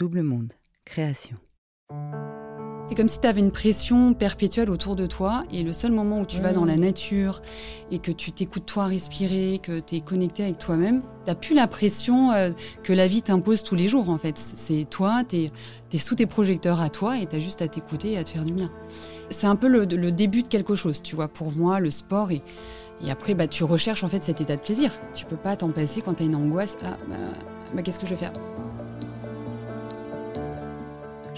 Double Monde, création. C'est comme si tu avais une pression perpétuelle autour de toi et le seul moment où tu vas dans la nature et que tu t'écoutes toi respirer, que tu es connecté avec toi-même, tu plus la pression euh, que la vie t'impose tous les jours en fait. C'est toi, tu es, sous tes projecteurs à toi et tu as juste à t'écouter et à te faire du bien. C'est un peu le, début de quelque chose, tu vois, pour moi, le sport. Et, et après, bah, tu recherches en fait cet état de plaisir. Tu peux pas t'en passer quand tu as une angoisse. Ah, bah, bah qu'est-ce que je vais faire?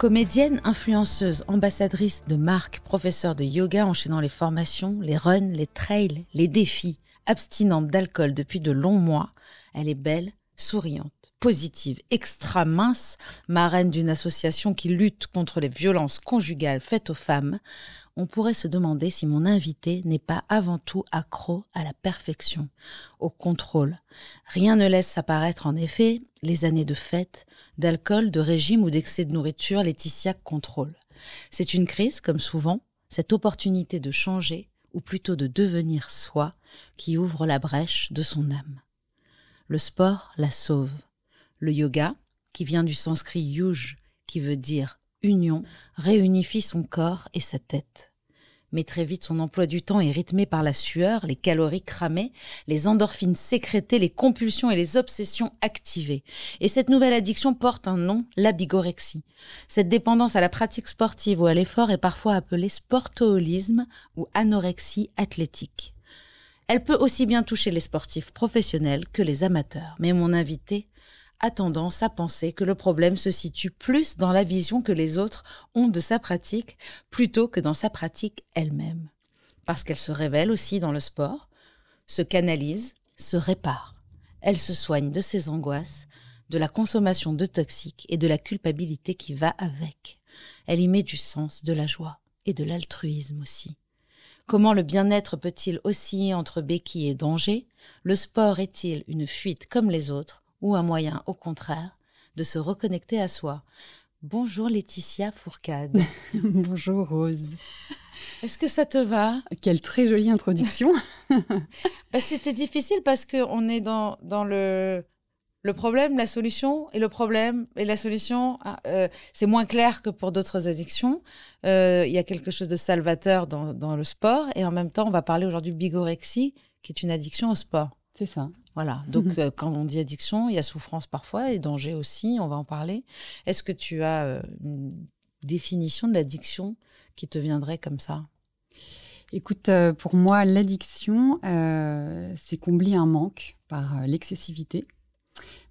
Comédienne, influenceuse, ambassadrice de marque, professeure de yoga enchaînant les formations, les runs, les trails, les défis, abstinente d'alcool depuis de longs mois, elle est belle, souriante, positive, extra mince, marraine d'une association qui lutte contre les violences conjugales faites aux femmes, on pourrait se demander si mon invité n'est pas avant tout accro à la perfection, au contrôle. Rien ne laisse apparaître en effet les années de fête, d'alcool, de régime ou d'excès de nourriture, Laetitia contrôle. C'est une crise, comme souvent, cette opportunité de changer, ou plutôt de devenir soi, qui ouvre la brèche de son âme. Le sport la sauve. Le yoga, qui vient du sanskrit yuj, qui veut dire union, réunifie son corps et sa tête. Mais très vite, son emploi du temps est rythmé par la sueur, les calories cramées, les endorphines sécrétées, les compulsions et les obsessions activées. Et cette nouvelle addiction porte un nom, la bigorexie. Cette dépendance à la pratique sportive ou à l'effort est parfois appelée sportoholisme ou anorexie athlétique. Elle peut aussi bien toucher les sportifs professionnels que les amateurs. Mais mon invité a tendance à penser que le problème se situe plus dans la vision que les autres ont de sa pratique plutôt que dans sa pratique elle-même. Parce qu'elle se révèle aussi dans le sport, se canalise, se répare. Elle se soigne de ses angoisses, de la consommation de toxiques et de la culpabilité qui va avec. Elle y met du sens, de la joie et de l'altruisme aussi. Comment le bien-être peut-il osciller entre béquille et danger Le sport est-il une fuite comme les autres ou un moyen, au contraire, de se reconnecter à soi Bonjour Laetitia Fourcade. Bonjour Rose. Est-ce que ça te va? Quelle très jolie introduction. bah, C'était difficile parce qu'on est dans, dans le, le problème, la solution, et le problème et la solution, ah, euh, c'est moins clair que pour d'autres addictions. Euh, il y a quelque chose de salvateur dans, dans, le sport, et en même temps, on va parler aujourd'hui de bigorexie, qui est une addiction au sport. C'est ça. Voilà. Donc, euh, quand on dit addiction, il y a souffrance parfois et danger aussi. On va en parler. Est-ce que tu as euh, une définition de l'addiction qui te viendrait comme ça? Écoute, euh, pour moi, l'addiction, c'est combler un manque par l'excessivité,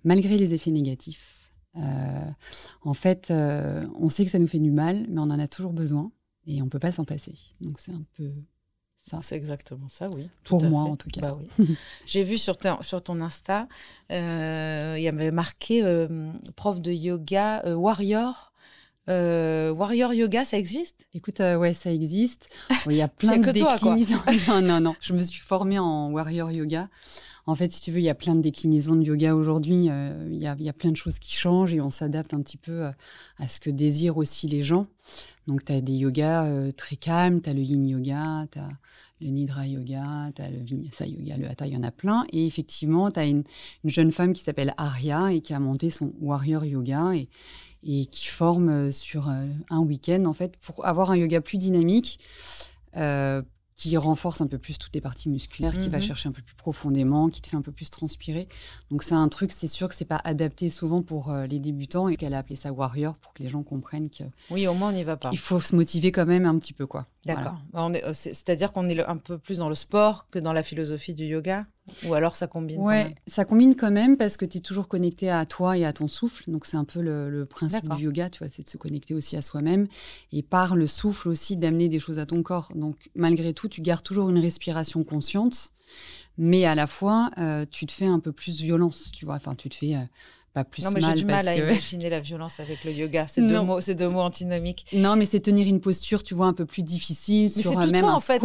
malgré les effets négatifs. en fait, on sait que ça nous fait du mal, mais on en a toujours besoin et on ne peut pas s'en passer. Donc, c'est un peu c'est exactement ça, oui. Pour moi, en tout cas. Bah, oui. J'ai vu sur, sur ton Insta, euh, il y avait marqué euh, prof de yoga euh, warrior. warrior yoga, ça existe? Écoute, ouais, ça existe. Il y a plein de déclinaisons. non, non, non. Je me suis formée en warrior yoga. En fait, si tu veux, il y a plein de déclinaisons de yoga aujourd'hui. il, y a, il y a plein de choses qui changent et on s'adapte un petit peu à ce que désirent aussi les gens. Donc, tu as des yogas très calmes, tu as le yin yoga, tu as le Nidra Yoga, tu as le Vinyasa Yoga, le Hatha, il y en a plein. Et effectivement, tu as une, jeune femme qui s'appelle Arya et qui a monté son Warrior Yoga et, qui forme euh, sur euh, un week-end, en fait, pour avoir un yoga plus dynamique, euh, qui renforce un peu plus toutes les parties musculaires, qui va mhm. chercher un peu plus profondément, qui te fait un peu plus transpirer. Donc c'est un truc, c'est sûr que c'est pas adapté souvent pour euh, les débutants et qu'elle a appelé ça warrior pour que les gens comprennent que oui, au moins on n'y va pas. Il faut se motiver quand même un petit peu quoi. D'accord. Bah, euh, c'est-à-dire qu'on est un peu plus dans le sport que dans la philosophie du yoga? Ou alors ça combine Ouais, ça combine quand même parce que tu es toujours connecté à toi et à ton souffle. Donc c'est un peu le, principe du yoga, tu vois, c'est de se connecter aussi à soi-même. Et par le souffle aussi d'amener des choses à ton corps. Donc malgré tout, tu gardes toujours une respiration consciente, mais à la fois, euh, tu te fais un peu plus violence, tu vois. Enfin, tu te fais... Euh, pas plus non, mais j'ai du mal à imaginer la violence avec le yoga. C'est deux mots, c'est deux mots antinomiques. Non, mais c'est tenir une posture, tu vois, un peu plus difficile sur même toi, en fait.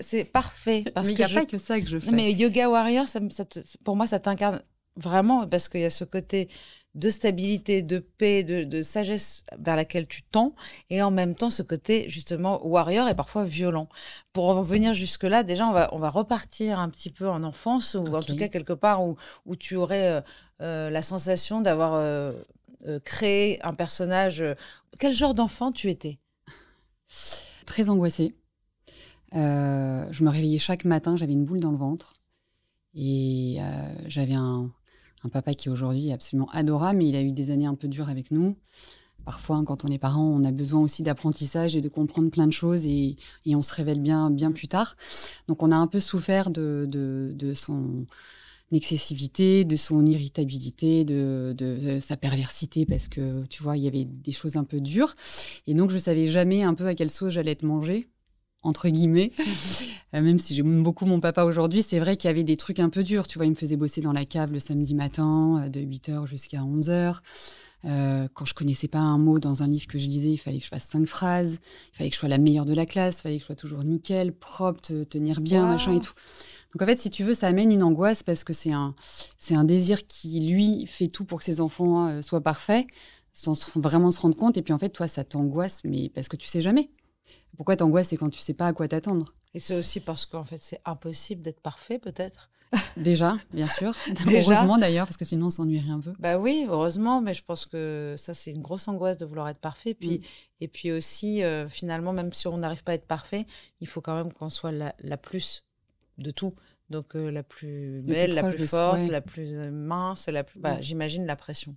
c'est parfait parce mais il n'y a pas que ça que je fais. mais yoga warrior, ça, pour moi, ça t'incarne vraiment parce qu'il y a ce côté de stabilité, de paix, de, sagesse vers laquelle tu tends, et en même temps ce côté justement warrior et parfois violent. Pour en venir jusque-là, déjà on va, on va repartir un petit peu en enfance, ou en tout cas quelque part où, où tu aurais euh, euh, la sensation d'avoir euh, créé un personnage. Quel genre d'enfant tu étais? Très angoissée. je me réveillais chaque matin, j'avais une boule dans le ventre. Et j'avais un, un papa qui aujourd'hui est absolument adorable, mais il a eu des années un peu dures avec nous. Parfois, quand on est parent, on a besoin aussi d'apprentissage et de comprendre plein de choses et, on se révèle bien, bien plus tard. Donc, on a un peu souffert de, de, son excessivité, de son irritabilité, de, de, sa perversité, parce que, tu vois, il y avait des choses un peu dures. Et donc, je savais jamais un peu à quelle sauce j'allais être mangée entre guillemets. Euh, même si j'aime beaucoup mon papa aujourd'hui, c'est vrai qu'il y avait des trucs un peu durs. Tu vois, il me faisait bosser dans la cave le samedi matin, euh, de 8h jusqu'à 11h. Euh, quand je connaissais pas un mot dans un livre que je lisais, il fallait que je fasse cinq phrases. Il fallait que je sois la meilleure de la classe. Il fallait que je sois toujours nickel, propre, tenir bien, machin et tout. Donc en fait, si tu veux, ça amène une angoisse parce que c'est un, c'est un désir qui, lui, fait tout pour que ses enfants soient parfaits sans vraiment se rendre compte. Et puis en fait, toi, ça t'angoisse, mais parce que tu sais jamais. Pourquoi t'angoisses C'est quand tu sais pas à quoi t'attendre? Et c'est aussi parce qu'en fait, c'est impossible d'être parfait, peut-être. Déjà, bien sûr. Heureusement d'ailleurs, parce que sinon on s'ennuierait un peu. Bah oui, heureusement, mais je pense que ça, c'est une grosse angoisse de vouloir être parfait. Puis, mm. Et puis aussi, euh, finalement, même si on n'arrive pas à être parfait, il faut quand même qu'on soit la, plus de tout. Donc euh, la plus belle, la plus forte, la plus mince, la plus... Bah, mm. j'imagine la pression.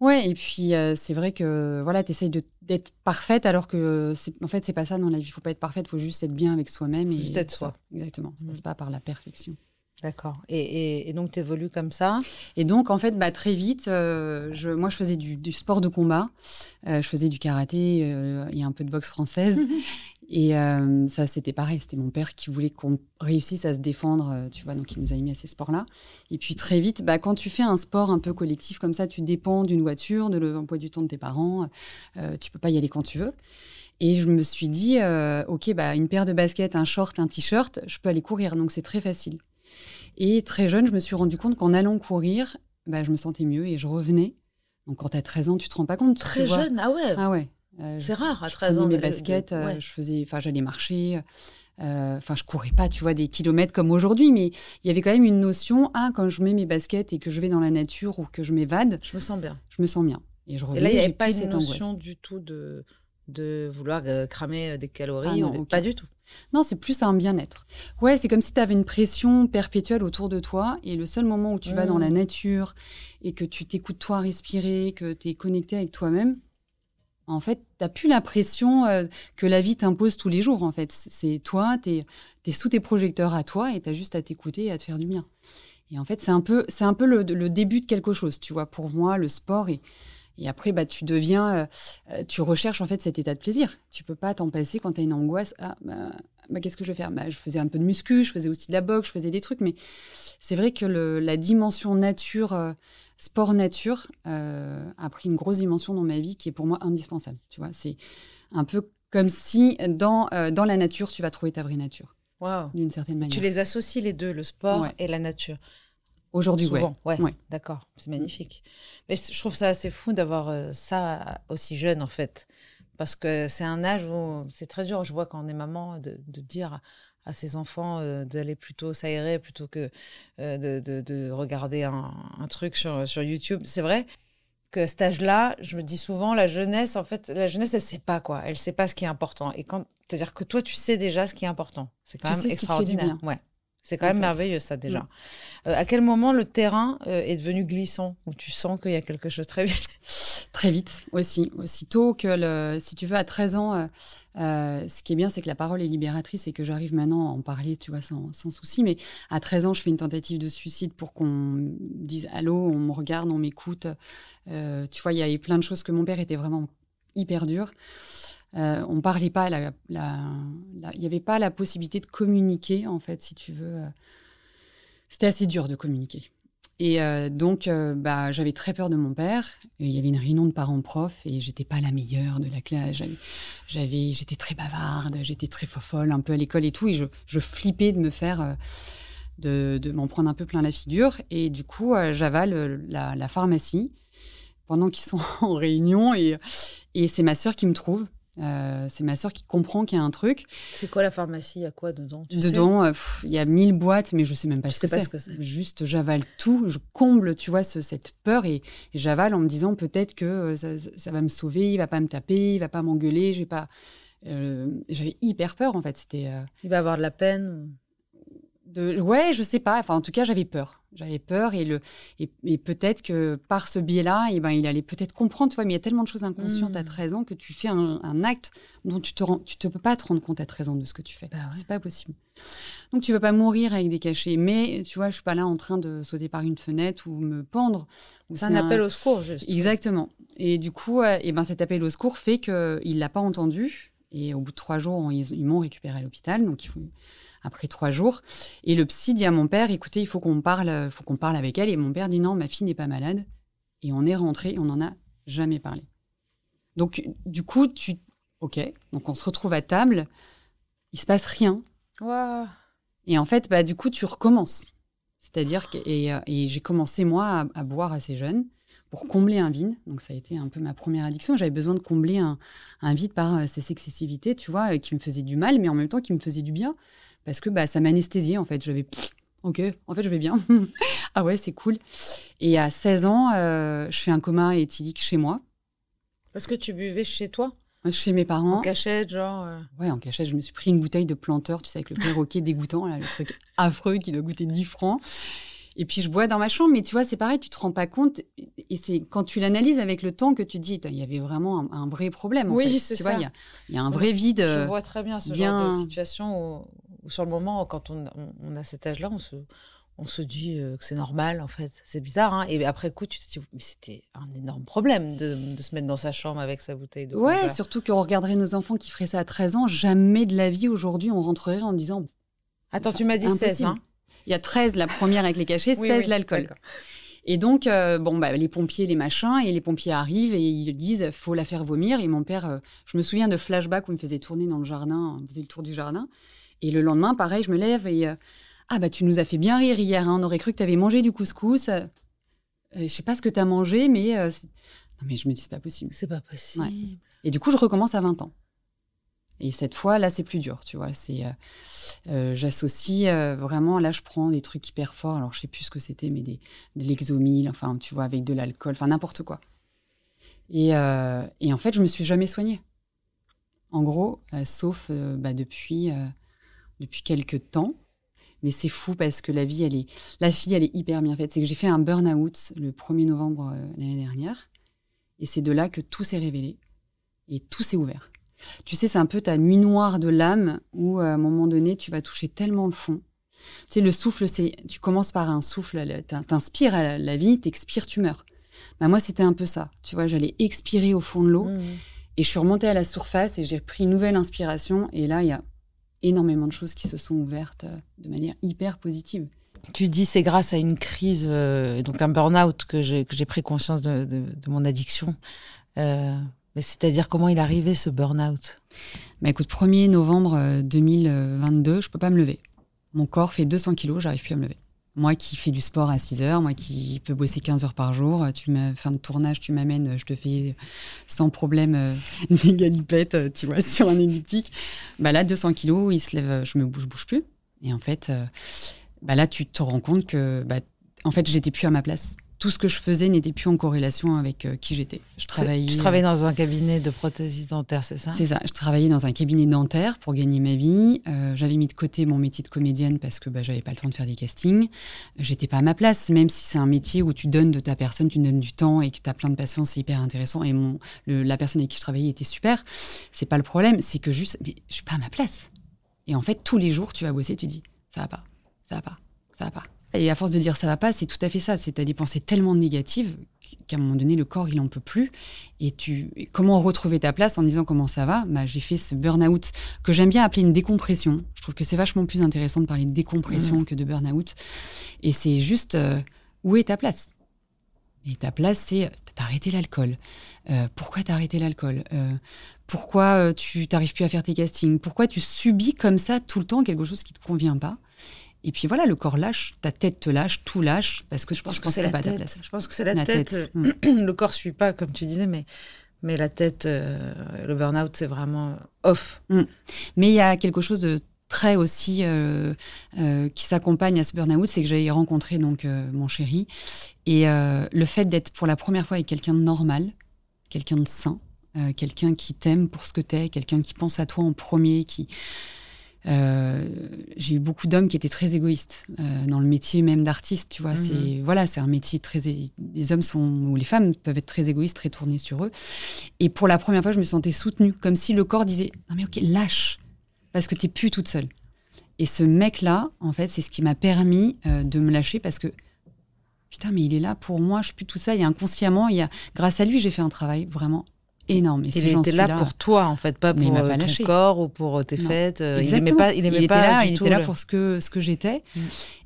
Ouais, et puis euh, c'est vrai que voilà, tu essayes d'être parfaite alors que en fait, c'est pas ça dans la vie. Il faut pas être parfaite, il faut juste être bien avec soi-même. et Juste être soi. Exactement. Ça passe mmh. pas par la perfection. D'accord. Et, et, donc, tu évolues comme ça? Et donc, en fait, bah, très vite, euh, je, moi, je faisais du, sport de combat. Euh, je faisais du karaté et un peu de boxe française. Et euh, ça, c'était pareil. C'était mon père qui voulait qu'on réussisse à se défendre, euh, tu vois. Donc, il nous a mis à ces sports-là. Et puis, très vite, bah, quand tu fais un sport un peu collectif comme ça, tu dépends d'une voiture, de l'emploi du temps de tes parents. Euh, tu peux pas y aller quand tu veux. Et je me suis dit, euh, OK, bah, une paire de baskets, un short, un t-shirt, je peux aller courir. Donc, c'est très facile. Et très jeune, je me suis rendu compte qu'en allant courir, bah, je me sentais mieux et je revenais. Donc quand tu as 13 ans, tu te rends pas compte. Très jeune, ah ouais. Ah ouais. Euh, C'est rare à je 13 ans. de- mes de- baskets, euh, ouais. je faisais, enfin j'allais marcher. euh, Enfin, je courais pas, tu vois, des kilomètres comme aujourd'hui, mais il y avait quand même une notion. Ah, quand je mets mes baskets et que je vais dans la nature ou que je m'évade, Je me sens bien. je me sens bien. Et je Et revenais. là, il n'y avait pas une cette notion angoisse. du tout de, de vouloir euh, cramer euh, des calories. Ah non, ou-. Pas du tout. Non, c'est plus un bien-être. Ouais, c'est comme si tu avais une pression perpétuelle autour de toi et le seul moment où tu vas dans la nature et que tu t'écoutes toi respirer, que tu es connecté avec toi-même, en fait, tu plus la pression euh, que la vie t'impose tous les jours. En fait, c'est toi, tu es, sous tes projecteurs à toi et tu as juste à t'écouter et à te faire du bien. Et en fait, c'est un peu, c'est un peu le, le début de quelque chose, tu vois. Pour moi, le sport et et après, bah, tu deviens, euh, euh, tu recherches en fait cet état de plaisir. Tu peux pas t'en passer quand tu as une angoisse. Ah, bah, bah, qu'est-ce que je vais faire? Bah, Je faisais un peu de muscu, je faisais aussi de la boxe, je faisais des trucs, mais c'est vrai que le- la dimension nature, euh, sport nature, euh, a pris une grosse dimension dans ma vie qui est pour moi indispensable. Tu vois, c'est un peu comme si dans, dans la nature, tu vas trouver ta vraie nature, Waouh. d'une certaine manière. Tu les associes les deux, le sport Ouais. et la nature. Aujourd'hui. Souvent, ouais. Ouais. D'accord, c'est magnifique. Mais je trouve ça assez fou d'avoir euh, ça aussi jeune, en fait. Parce que c'est un âge où c'est très dur, je vois quand on est maman, de, de dire à ses enfants euh, d'aller plutôt s'aérer plutôt que euh, de, de- de regarder un, un truc sur, sur YouTube. C'est vrai que cet âge-là, je me dis souvent, la jeunesse, en fait, la jeunesse, elle sait pas quoi. Elle sait pas ce qui est important. Et quand, c'est-à-dire que toi, tu sais déjà ce qui est important. C'est quand Tu même sais ce qui te fait du extraordinaire. bien. Ouais. C'est quand En même fait. merveilleux, ça, déjà. Mm. Euh, à quel moment le terrain euh, est devenu glissant Où tu sens qu'il y a quelque chose très vite? Très vite aussi, aussitôt que le, si tu veux à 13 ans, euh, ce qui est bien c'est que la parole est libératrice et que j'arrive maintenant à en parler, tu vois, sans, sans souci. Mais à 13 ans, je fais une tentative de suicide pour qu'on me dise allô, on me regarde, on m'écoute. Tu vois, il y avait plein de choses que mon père était vraiment hyper dur. Euh, on parlait pas, il n'y avait pas la possibilité de communiquer en fait, si tu veux. euh, C'était assez dur de communiquer. Et euh, donc, euh, bah, j'avais très peur de mon père. Il y avait une réunion de parents-profs et j'étais pas la meilleure de la classe. J'avais, j'étais très bavarde, j'étais très fofolle un peu à l'école et tout. Et je, je flippais de me faire, de, m'en prendre un peu plein la figure. Et du coup, j'avale la, la pharmacie pendant qu'ils sont en réunion. Et, et c'est ma sœur qui me trouve. Euh, c'est ma sœur qui comprend qu'il y a un truc. C'est quoi la pharmacie? Il y a quoi dedans? Tu Dedans, euh, il y a mille boîtes, mais je sais même pas, ce, sais que pas c'est. ce que c'est. Juste, j'avale tout, je comble, tu vois, ce- cette peur et, et j'avale en me disant peut-être que euh, ça, ça- va me sauver, il va pas me taper, il va pas m'engueuler, j'ai pas. J'avais hyper peur en fait. C'était Il va avoir de la peine. De, ouais, je sais pas. Enfin, en tout cas, j'avais peur. J'avais peur et le et, et peut-être que par ce biais-là, et ben, il allait peut-être comprendre. Tu vois, mais il y a tellement de choses inconscientes à Mm. 13 ans que tu fais un, un acte dont tu te rends, tu te peux pas te rendre compte à 13 ans de ce que tu fais. Bah ouais. C'est pas possible. Donc tu veux pas mourir avec des cachets, mais tu vois, je suis pas là en train de sauter par une fenêtre ou me pendre. C'est un appel au secours, juste. Exactement. Et du coup, euh, et ben cet appel au secours fait qu'il l'a pas entendu. Et au bout de trois jours, ils, ils m'ont récupéré à l'hôpital. Donc il faut après trois jours. Et le psy dit à mon père, écoutez, il faut qu'on parle, euh, faut qu'on parle avec elle. Et mon père dit non, ma fille n'est pas malade. Et on est rentré, on n'en a jamais parlé. Donc du coup, tu, ok. Donc on se retrouve à table. Il se passe rien. Et en fait, bah, du coup, tu recommences. C'est-à-dire que et, euh, et j'ai commencé, moi, à, à boire assez jeune pour combler un vide. Donc, ça a été un peu ma première addiction. J'avais besoin de combler un, un vide par euh, ces excessivités, tu vois, qui me faisaient du mal, mais en même temps qui me faisaient du bien. Parce que bah, ça m'anesthésiait, en fait. J'avais, pff, OK, en fait, je vais bien. ah ouais, c'est cool. Et à 16 ans, euh, je fais un coma éthylique chez moi, Parce que tu buvais chez toi? Chez mes parents. En cachette, genre. euh, Ouais, en cachette, je me suis pris une bouteille de planteur, tu sais, avec le perroquet dégoûtant, là, le truc affreux qui doit goûter 10 francs. Et puis je bois dans ma chambre, mais tu vois, c'est pareil, tu te rends pas compte. Et c'est quand tu l'analyses avec le temps que tu te dis, il y avait vraiment un, un vrai problème. en Oui, c'est Tu ça. vois, il y a, il y a un vrai vide. Je euh, vois très bien ce bien- genre de situation où sur le moment, quand on, on- on a cet âge-là, on se, on se dit euh, que c'est normal, en fait. C'est bizarre, hein. Et après coup, tu te dis, mais c'était un énorme problème de, de se mettre dans sa chambre avec sa bouteille de Ouais, surtout qu'on regarderait nos enfants qui feraient ça à 13 ans. Jamais de la vie aujourd'hui, on rentrerait en disant. Attends, tu m'as dit Impossible. 16, hein Il y a 13 la première avec les cachets, 16 Oui, oui, l'alcool. Et donc, euh, bon, bah, les pompiers, les machins, et les pompiers arrivent et ils disent, faut la faire vomir. Et mon père, euh, je me souviens de flashbacks où il me faisait tourner dans le jardin, on faisait le tour du jardin. Et le lendemain, pareil, je me lève et euh, ah bah tu nous as fait bien rire hier. hein, on aurait cru que tu avais mangé du couscous. Euh, je sais pas ce que tu as mangé, mais euh, non, mais je me dis c'est pas possible. C'est pas possible. Et du coup, je recommence à 20 ans. Et cette fois, là, c'est plus dur, tu vois. C'est, euh, euh, j'associe euh, vraiment, là, je prends des trucs hyper forts. Alors, je sais plus ce que c'était, mais des, de l'exomil, enfin, tu vois, avec de l'alcool, enfin, n'importe quoi. Et, et en fait, je me suis jamais soignée. En gros, sauf bah, depuis, depuis quelques temps. Mais c'est fou parce que la vie, elle est, la fille, elle est hyper bien faite. C'est que j'ai fait un burn-out le 1er novembre euh, l'année dernière. Et c'est de là que tout s'est révélé. Et tout s'est ouvert. Tu sais, c'est un peu ta nuit noire de l'âme où, à un moment donné, tu vas toucher tellement le fond. Tu sais, le souffle, c'est. Tu commences par un souffle, t'inspires à la, la vie, t'expires, tu meurs. Bah, moi, c'était un peu ça. Tu vois, j'allais expirer au fond de l'eau. Mmh. Et je suis remontée à la surface et j'ai pris une nouvelle inspiration. Et là, il y a énormément de choses qui se sont ouvertes euh, de manière hyper positive. Tu dis c'est grâce à une crise, euh, donc un burn-out que j'ai pris conscience de, de- de mon addiction. Euh, c'est-à-dire comment il est arrivé ce burn-out? Bah écoute, 1er novembre euh, 2022, je peux pas me lever. Mon corps fait 200 kilos, j'arrive plus à me lever. Moi qui fais du sport à 6 heures, moi qui peux bosser 15 heures par jour, tu fin de tournage, tu m'amènes, je te fais sans problème euh, des galipettes, euh, tu vois, sur un elliptique. Bah là, 200 kilos, il se lève, je me bouge, bouge plus. Et en fait, euh, bah là, tu te rends compte que, bah, en fait, j'étais plus à ma place. Tout ce que je faisais n'était plus en corrélation avec euh, qui j'étais. Je travaillais. Travaillais dans un cabinet de prothèse dentaire, c'est ça? C'est ça. Je travaillais dans un cabinet dentaire pour gagner ma vie. Euh, j'avais mis de côté mon métier de comédienne parce que bah, j'avais pas le temps de faire des castings. J'étais pas à ma place, même si c'est un métier où tu donnes de ta personne, tu donnes du temps et que tu as plein de passion, c'est hyper intéressant. Et mon, le- la personne avec qui je travaillais était super. C'est pas le problème, c'est que juste, mais je suis pas à ma place. Et en fait, tous les jours, tu vas bosser, tu dis, ça va pas, ça va pas, ça va pas. Et à force de dire ça va pas, c'est tout à fait ça. C'est t'as des pensées tellement négatives qu'à un moment donné, le corps, il en peut plus. Et tu, comment retrouver ta place en disant comment ça va? Bah, J'ai fait ce burn-out que j'aime bien appeler une décompression. Je trouve que c'est vachement plus intéressant de parler de décompression que de burn-out. Et c'est juste euh, où est ta place? Et ta place, c'est t'as arrêté l'alcool. Euh, pourquoi t'as arrêté l'alcool? Euh, Pourquoi euh, tu t'arrives plus à faire tes castings? Pourquoi tu subis comme ça tout le temps quelque chose qui te convient pas? Et puis voilà, le corps lâche, ta tête te lâche, tout lâche parce que je pense que c'est la pas à ta tête. place. Je pense que c'est la, La tête. tête. euh, le corps suit pas, comme tu disais, mais, mais la tête, euh, le burn-out, c'est vraiment off. Mais il y a quelque chose de très aussi euh, euh, qui s'accompagne à ce burn-out, c'est que j'ai rencontré donc mon chéri et le fait d'être pour la première fois avec quelqu'un de normal, quelqu'un de sain, quelqu'un qui t'aime pour ce que t'es, quelqu'un qui pense à toi en premier, qui euh, j'ai eu beaucoup d'hommes qui étaient très égoïstes euh, dans le métier même d'artiste, tu vois. Mhm. C'est voilà, c'est un métier très. Les hommes sont ou les femmes peuvent être très égoïstes, très tournés sur eux. Et pour la première fois, je me sentais soutenue, comme si le corps disait non mais ok, lâche, parce que t'es plus toute seule. Et ce mec-là, en fait, c'est ce qui m'a permis euh, de me lâcher parce que putain, mais il est là pour moi, je suis plus tout ça. Il y a inconsciemment, il y a grâce à lui, j'ai fait un travail vraiment énorme. Et Il était là, pour toi, en fait, pas pour euh, pas ton lâché. corps ou pour euh, tes Non. fêtes. euh, il pas, il était pas là, il était là le- pour ce que, ce que j'étais.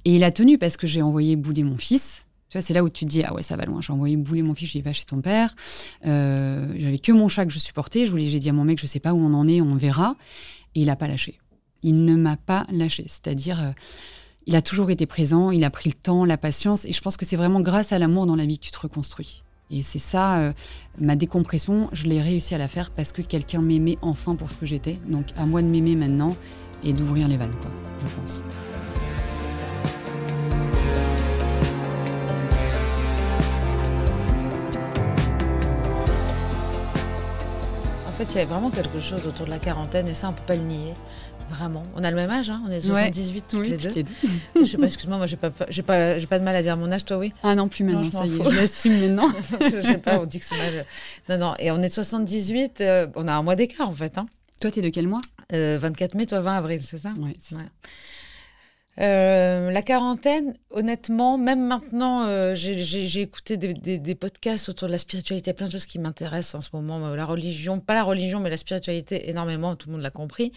Et il a tenu parce que j'ai envoyé bouler mon fils. Tu vois, c'est là où tu te dis, ah ouais, ça va loin. J'ai envoyé bouler mon fils, je dis, va chez ton père. Euh, J'avais que mon chat que je supportais. Je voulais, j'ai dit à mon mec, je sais pas où on en est, on verra. Et il a pas lâché. Il ne m'a pas lâché. C'est-à-dire, euh, il a toujours été présent, il a pris le temps, la patience. Et je pense que c'est vraiment grâce à l'amour dans la vie que tu te reconstruis. Et c'est ça, euh, ma décompression, je l'ai réussi à la faire parce que quelqu'un m'aimait enfin pour ce que j'étais. Donc à moi de m'aimer maintenant et d'ouvrir les vannes, quoi, je pense. En fait, il y a vraiment quelque chose autour de la quarantaine et ça, on peut pas le nier. Vraiment. On a le même âge, hein on est 78 toutes les deux. Je sais pas, excuse-moi, moi j'ai pas, j'ai pas, j'ai pas de mal à dire mon âge, toi oui. Ah non, plus maintenant, Non, je ça y est, je l'assume maintenant. je sais pas, on dit que c'est mal. Non, non, et on est de 78, euh, on a un mois d'écart en fait. Hein. Toi, t'es de quel mois? Euh, 24 mai, toi 20 avril, c'est ça? Ouais, c'est Ouais. ça. Euh, la quarantaine, honnêtement, même maintenant, euh, j'ai- écouté des, podcasts autour de la spiritualité, plein de choses qui m'intéressent en ce moment. La religion, pas la religion, mais la spiritualité énormément, tout le monde l'a compris.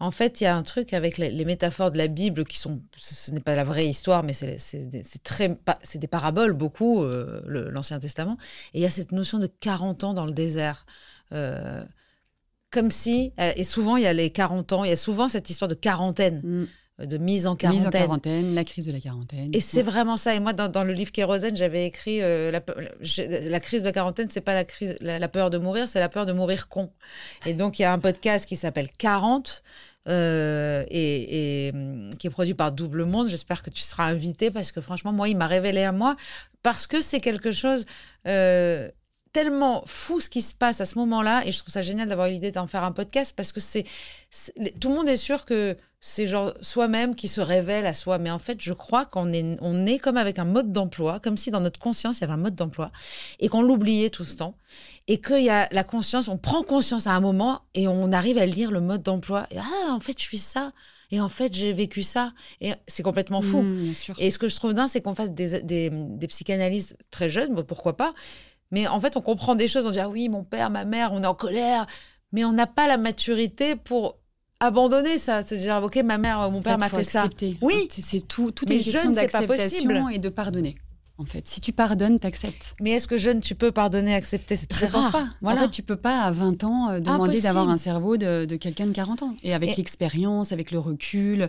En fait, il y a un truc avec les, métaphores de la Bible qui sont, ce, n'est pas la vraie histoire, mais c'est très, c'est des paraboles beaucoup, euh, l'Ancien Testament. Et il y a cette notion de 40 ans dans le désert. Comme si, et souvent il y a les 40 ans, il y a souvent cette histoire de quarantaine Mm. De mise en Mise quarantaine. en quarantaine, la crise de la quarantaine. Et c'est vraiment ça. Et moi, dans, dans le livre Kérosène, j'avais écrit euh, la, la crise de la quarantaine, c'est pas la, crise, la, la peur de mourir, c'est la peur de mourir con. Et donc, il y a un podcast qui s'appelle 40 euh, et, et, hum, qui est produit par Double Monde. J'espère que tu seras invité parce que franchement, moi, il m'a révélé à moi parce que c'est quelque chose. euh, tellement fou ce qui se passe à ce moment-là et je trouve ça génial d'avoir l'idée d'en faire un podcast parce que c'est- tout le monde est sûr que c'est genre soi-même qui se révèle à soi mais en fait je crois qu'on est on est comme avec un mode d'emploi comme si dans notre conscience il y avait un mode d'emploi et qu'on l'oubliait tout ce temps et qu'il y a la conscience on prend conscience à un moment et on arrive à lire le mode d'emploi et ah en fait je suis ça et en fait j'ai vécu ça et c'est complètement fou Mmh, bien sûr. et ce que je trouve dingue, c'est qu'on fasse des, des, des psychanalystes très jeunes, bon, pourquoi pas. Mais en fait, on comprend des choses, on dit Ah oui, mon père, ma mère, on est en colère. Mais on n'a pas la maturité pour abandonner ça, se dire Ok, ma mère, mon père m'a fait ça. Oui. C'est- tout. Tout est question jeune, c'est pas d'acceptation et de pardonner. En fait, si tu pardonnes, t'acceptes. Mais est-ce que jeune, tu peux pardonner, accepter? C'est très rare. pas. Voilà. En fait, tu peux pas à 20 ans euh, demander d'avoir un cerveau de, de quelqu'un de 40 ans. Et avec l'expérience, avec le recul.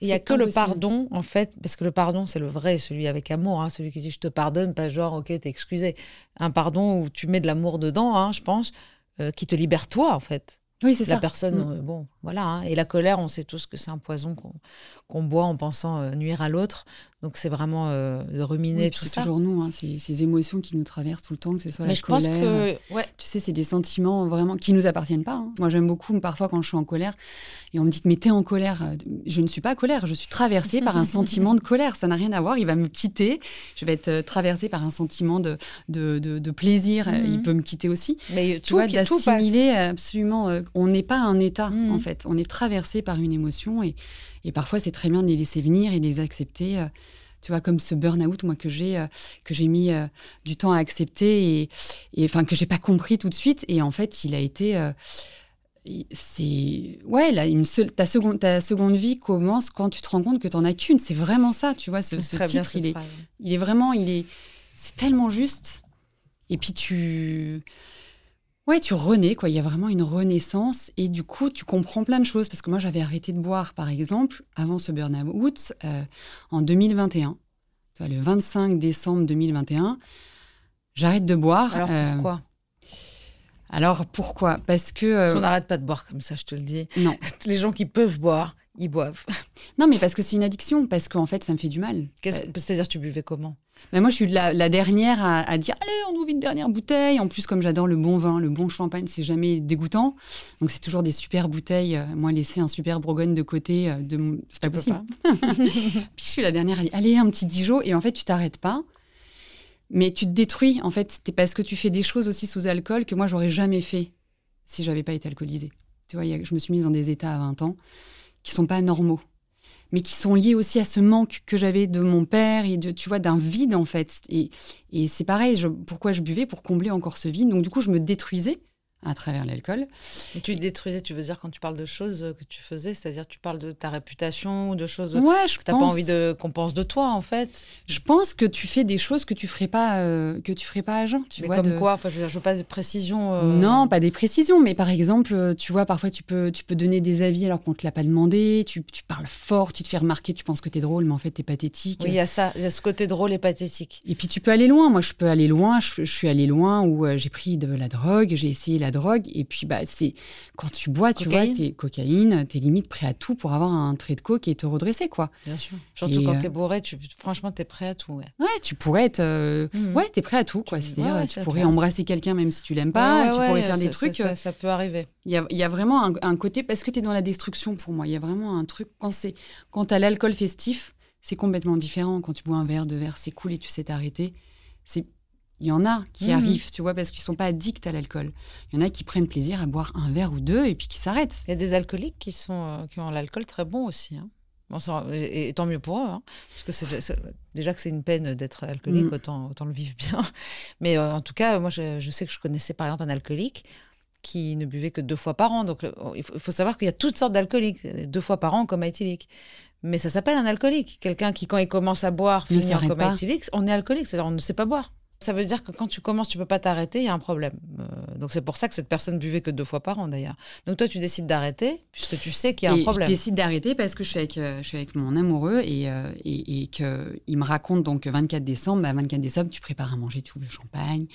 Il n'y a que le pardon, en fait, parce que le pardon, c'est le vrai, celui avec amour, hein, celui qui dit je te pardonne, pas genre, ok, t'es excusé. Un pardon où tu mets de l'amour dedans, hein, je pense, euh, qui te libère toi, en fait. Oui, c'est La ça. personne, Mm. euh, bon, voilà. hein. Et la colère, on sait tous que c'est un poison qu'on qu'on boit en pensant euh, nuire à l'autre. Donc c'est vraiment euh, de ruminer Oui, tout c'est ça. toujours nous, hein, ces, ces émotions qui nous traversent tout le temps, que ce soit Mais la je pense colère. que, ouais, Tu sais, c'est des sentiments vraiment qui nous appartiennent pas. hein. Moi, j'aime beaucoup parfois quand je suis en colère et on me dit mais t'es en colère. Je ne suis pas en colère. Je suis traversée par un sentiment de colère. Ça n'a rien à voir. Il va me quitter. Je vais être euh, traversée par un sentiment de de, de- de plaisir. Mhm. Il peut me quitter aussi. mais Tu tout, vois, d'assimiler absolument. euh, on n'est pas un état Mhm. en fait. On est traversé par une émotion et et parfois c'est très bien de les laisser venir et de les accepter. euh, tu vois, comme ce burn-out, moi, que j'ai, euh, que j'ai mis euh, du temps à accepter et, et enfin, que j'ai pas compris tout de suite. Et en fait, il a été. c'est. Ouais, là, une seule, ta, seconde, ta seconde vie commence quand tu te rends compte que tu n'en as qu'une. C'est vraiment ça, tu vois, ce, ce Très bien, titre, il est, phrase. il est vraiment. Il est, c'est tellement juste. Et puis tu. Ouais, tu renais, quoi. Il y a vraiment une renaissance. Et du coup, tu comprends plein de choses. Parce que moi, j'avais arrêté de boire, par exemple, avant ce burn-out, euh, en 2021. Tu vois, le 25 décembre 2021, j'arrête de boire. Alors Euh, pourquoi? Alors pourquoi? Parce que. euh, qu'on n'arrête pas de boire comme ça, je te le dis. non. Les gens qui peuvent boire, ils boivent. non, mais parce que c'est une addiction. Parce qu'en fait, ça me fait du mal. Euh, C'est-à-dire, tu buvais comment? Mais moi, je suis la, la dernière à, à dire Allez, on ouvre une dernière bouteille. En plus, comme j'adore le bon vin, le bon champagne, c'est jamais dégoûtant. Donc, c'est toujours des super bouteilles. Euh, Moi, laisser un super Bourgogne de côté, euh, de c'est pas possible. Puis, je suis la dernière à dire Allez, un petit Dijon. Et en fait, tu t'arrêtes pas. Mais tu te détruis. En fait, c'est parce que tu fais des choses aussi sous alcool que moi, j'aurais jamais fait si j'avais pas été alcoolisée. Tu vois, a- je me suis mise dans des états à 20 ans qui sont pas normaux mais qui sont liés aussi à ce manque que j'avais de mon père et de tu vois d'un vide en fait. Et, et c'est pareil pourquoi je buvais pour combler encore ce vide. Donc du coup je me détruisais à travers l'alcool Et tu détruisais, tu veux dire, quand tu parles de choses que tu faisais, c'est-à-dire tu parles de ta réputation ou de choses ouais je que tu n'as pas envie de qu'on pense de toi, en fait. je pense que tu fais des choses que tu ferais pas euh, que tu ferais pas à jeun tu Mais vois comme de- quoi Enfin, je veux dire, je veux pas de précision. euh, Non, pas des précisions, mais par exemple, euh, tu vois, parfois tu peux, tu peux donner des avis alors qu'on te l'a pas demandé, tu, tu parles fort, tu te fais remarquer, tu penses que tu es drôle, mais en fait tu es pathétique. Oui, il y a ça, il y a ce côté drôle et pathétique. Et puis tu peux aller loin. Moi, je peux aller loin. Je, je suis allée loin où euh, j'ai pris de la drogue, j'ai essayé la drogue. Et puis, bah, c'est quand tu bois, tu vois, t'es cocaïne, t'es limite prêt à tout pour avoir un trait de coke et te redresser, quoi. Bien sûr. Surtout Et, quand euh, t'es bourré, tu, franchement, t'es prêt à tout. Ouais. Ouais, tu pourrais être. euh, Mhm. Ouais, t'es prêt à tout, quoi. C'est-à-dire, ouais, ouais, tu pourrais embrasser quelqu'un même si tu l'aimes pas. Tu pourrais faire des trucs. Ça, ça peut arriver. Il y a, y a vraiment un, un côté parce que tu es dans la destruction pour moi. Il y a vraiment un truc quand c'est quand t'as l'alcool festif, c'est complètement différent. Quand tu bois un verre, deux verres, c'est cool et tu sais t'arrêter. C'est il y en a qui Mhm. arrivent, tu vois, parce qu'ils sont pas addicts à l'alcool. Il y en a qui prennent plaisir à boire un verre ou deux et puis qui s'arrêtent. Il y a des alcooliques qui, sont, euh, qui ont l'alcool très bon aussi. hein. Bon, et, et tant mieux pour eux. hein. parce que c'est, déjà que c'est une peine d'être alcoolique, Mm. autant, autant le vivre bien. Mais euh, en tout cas, moi, je, je sais que je connaissais par exemple un alcoolique qui ne buvait que deux fois par an. Donc, le- il faut, il faut savoir qu'il y a toutes sortes d'alcooliques, deux fois par an comme éthylique. Mais ça s'appelle un alcoolique. Quelqu'un qui, quand il commence à boire, Ne finit en coma éthylique, on est alcoolique, c'est-à-dire on ne sait pas boire. Ça veut dire que quand tu commences, tu peux pas t'arrêter, il y a un problème. Euh, donc c'est pour ça que cette personne buvait que deux fois par an d'ailleurs. Donc toi, tu décides d'arrêter puisque tu sais qu'il y a un problème. Je décide d'arrêter parce que je suis avec, je suis avec mon amoureux et, et, et qu'il me raconte donc 24 décembre, bah 24 décembre, tu prépares à manger, tu ouvres le champagne,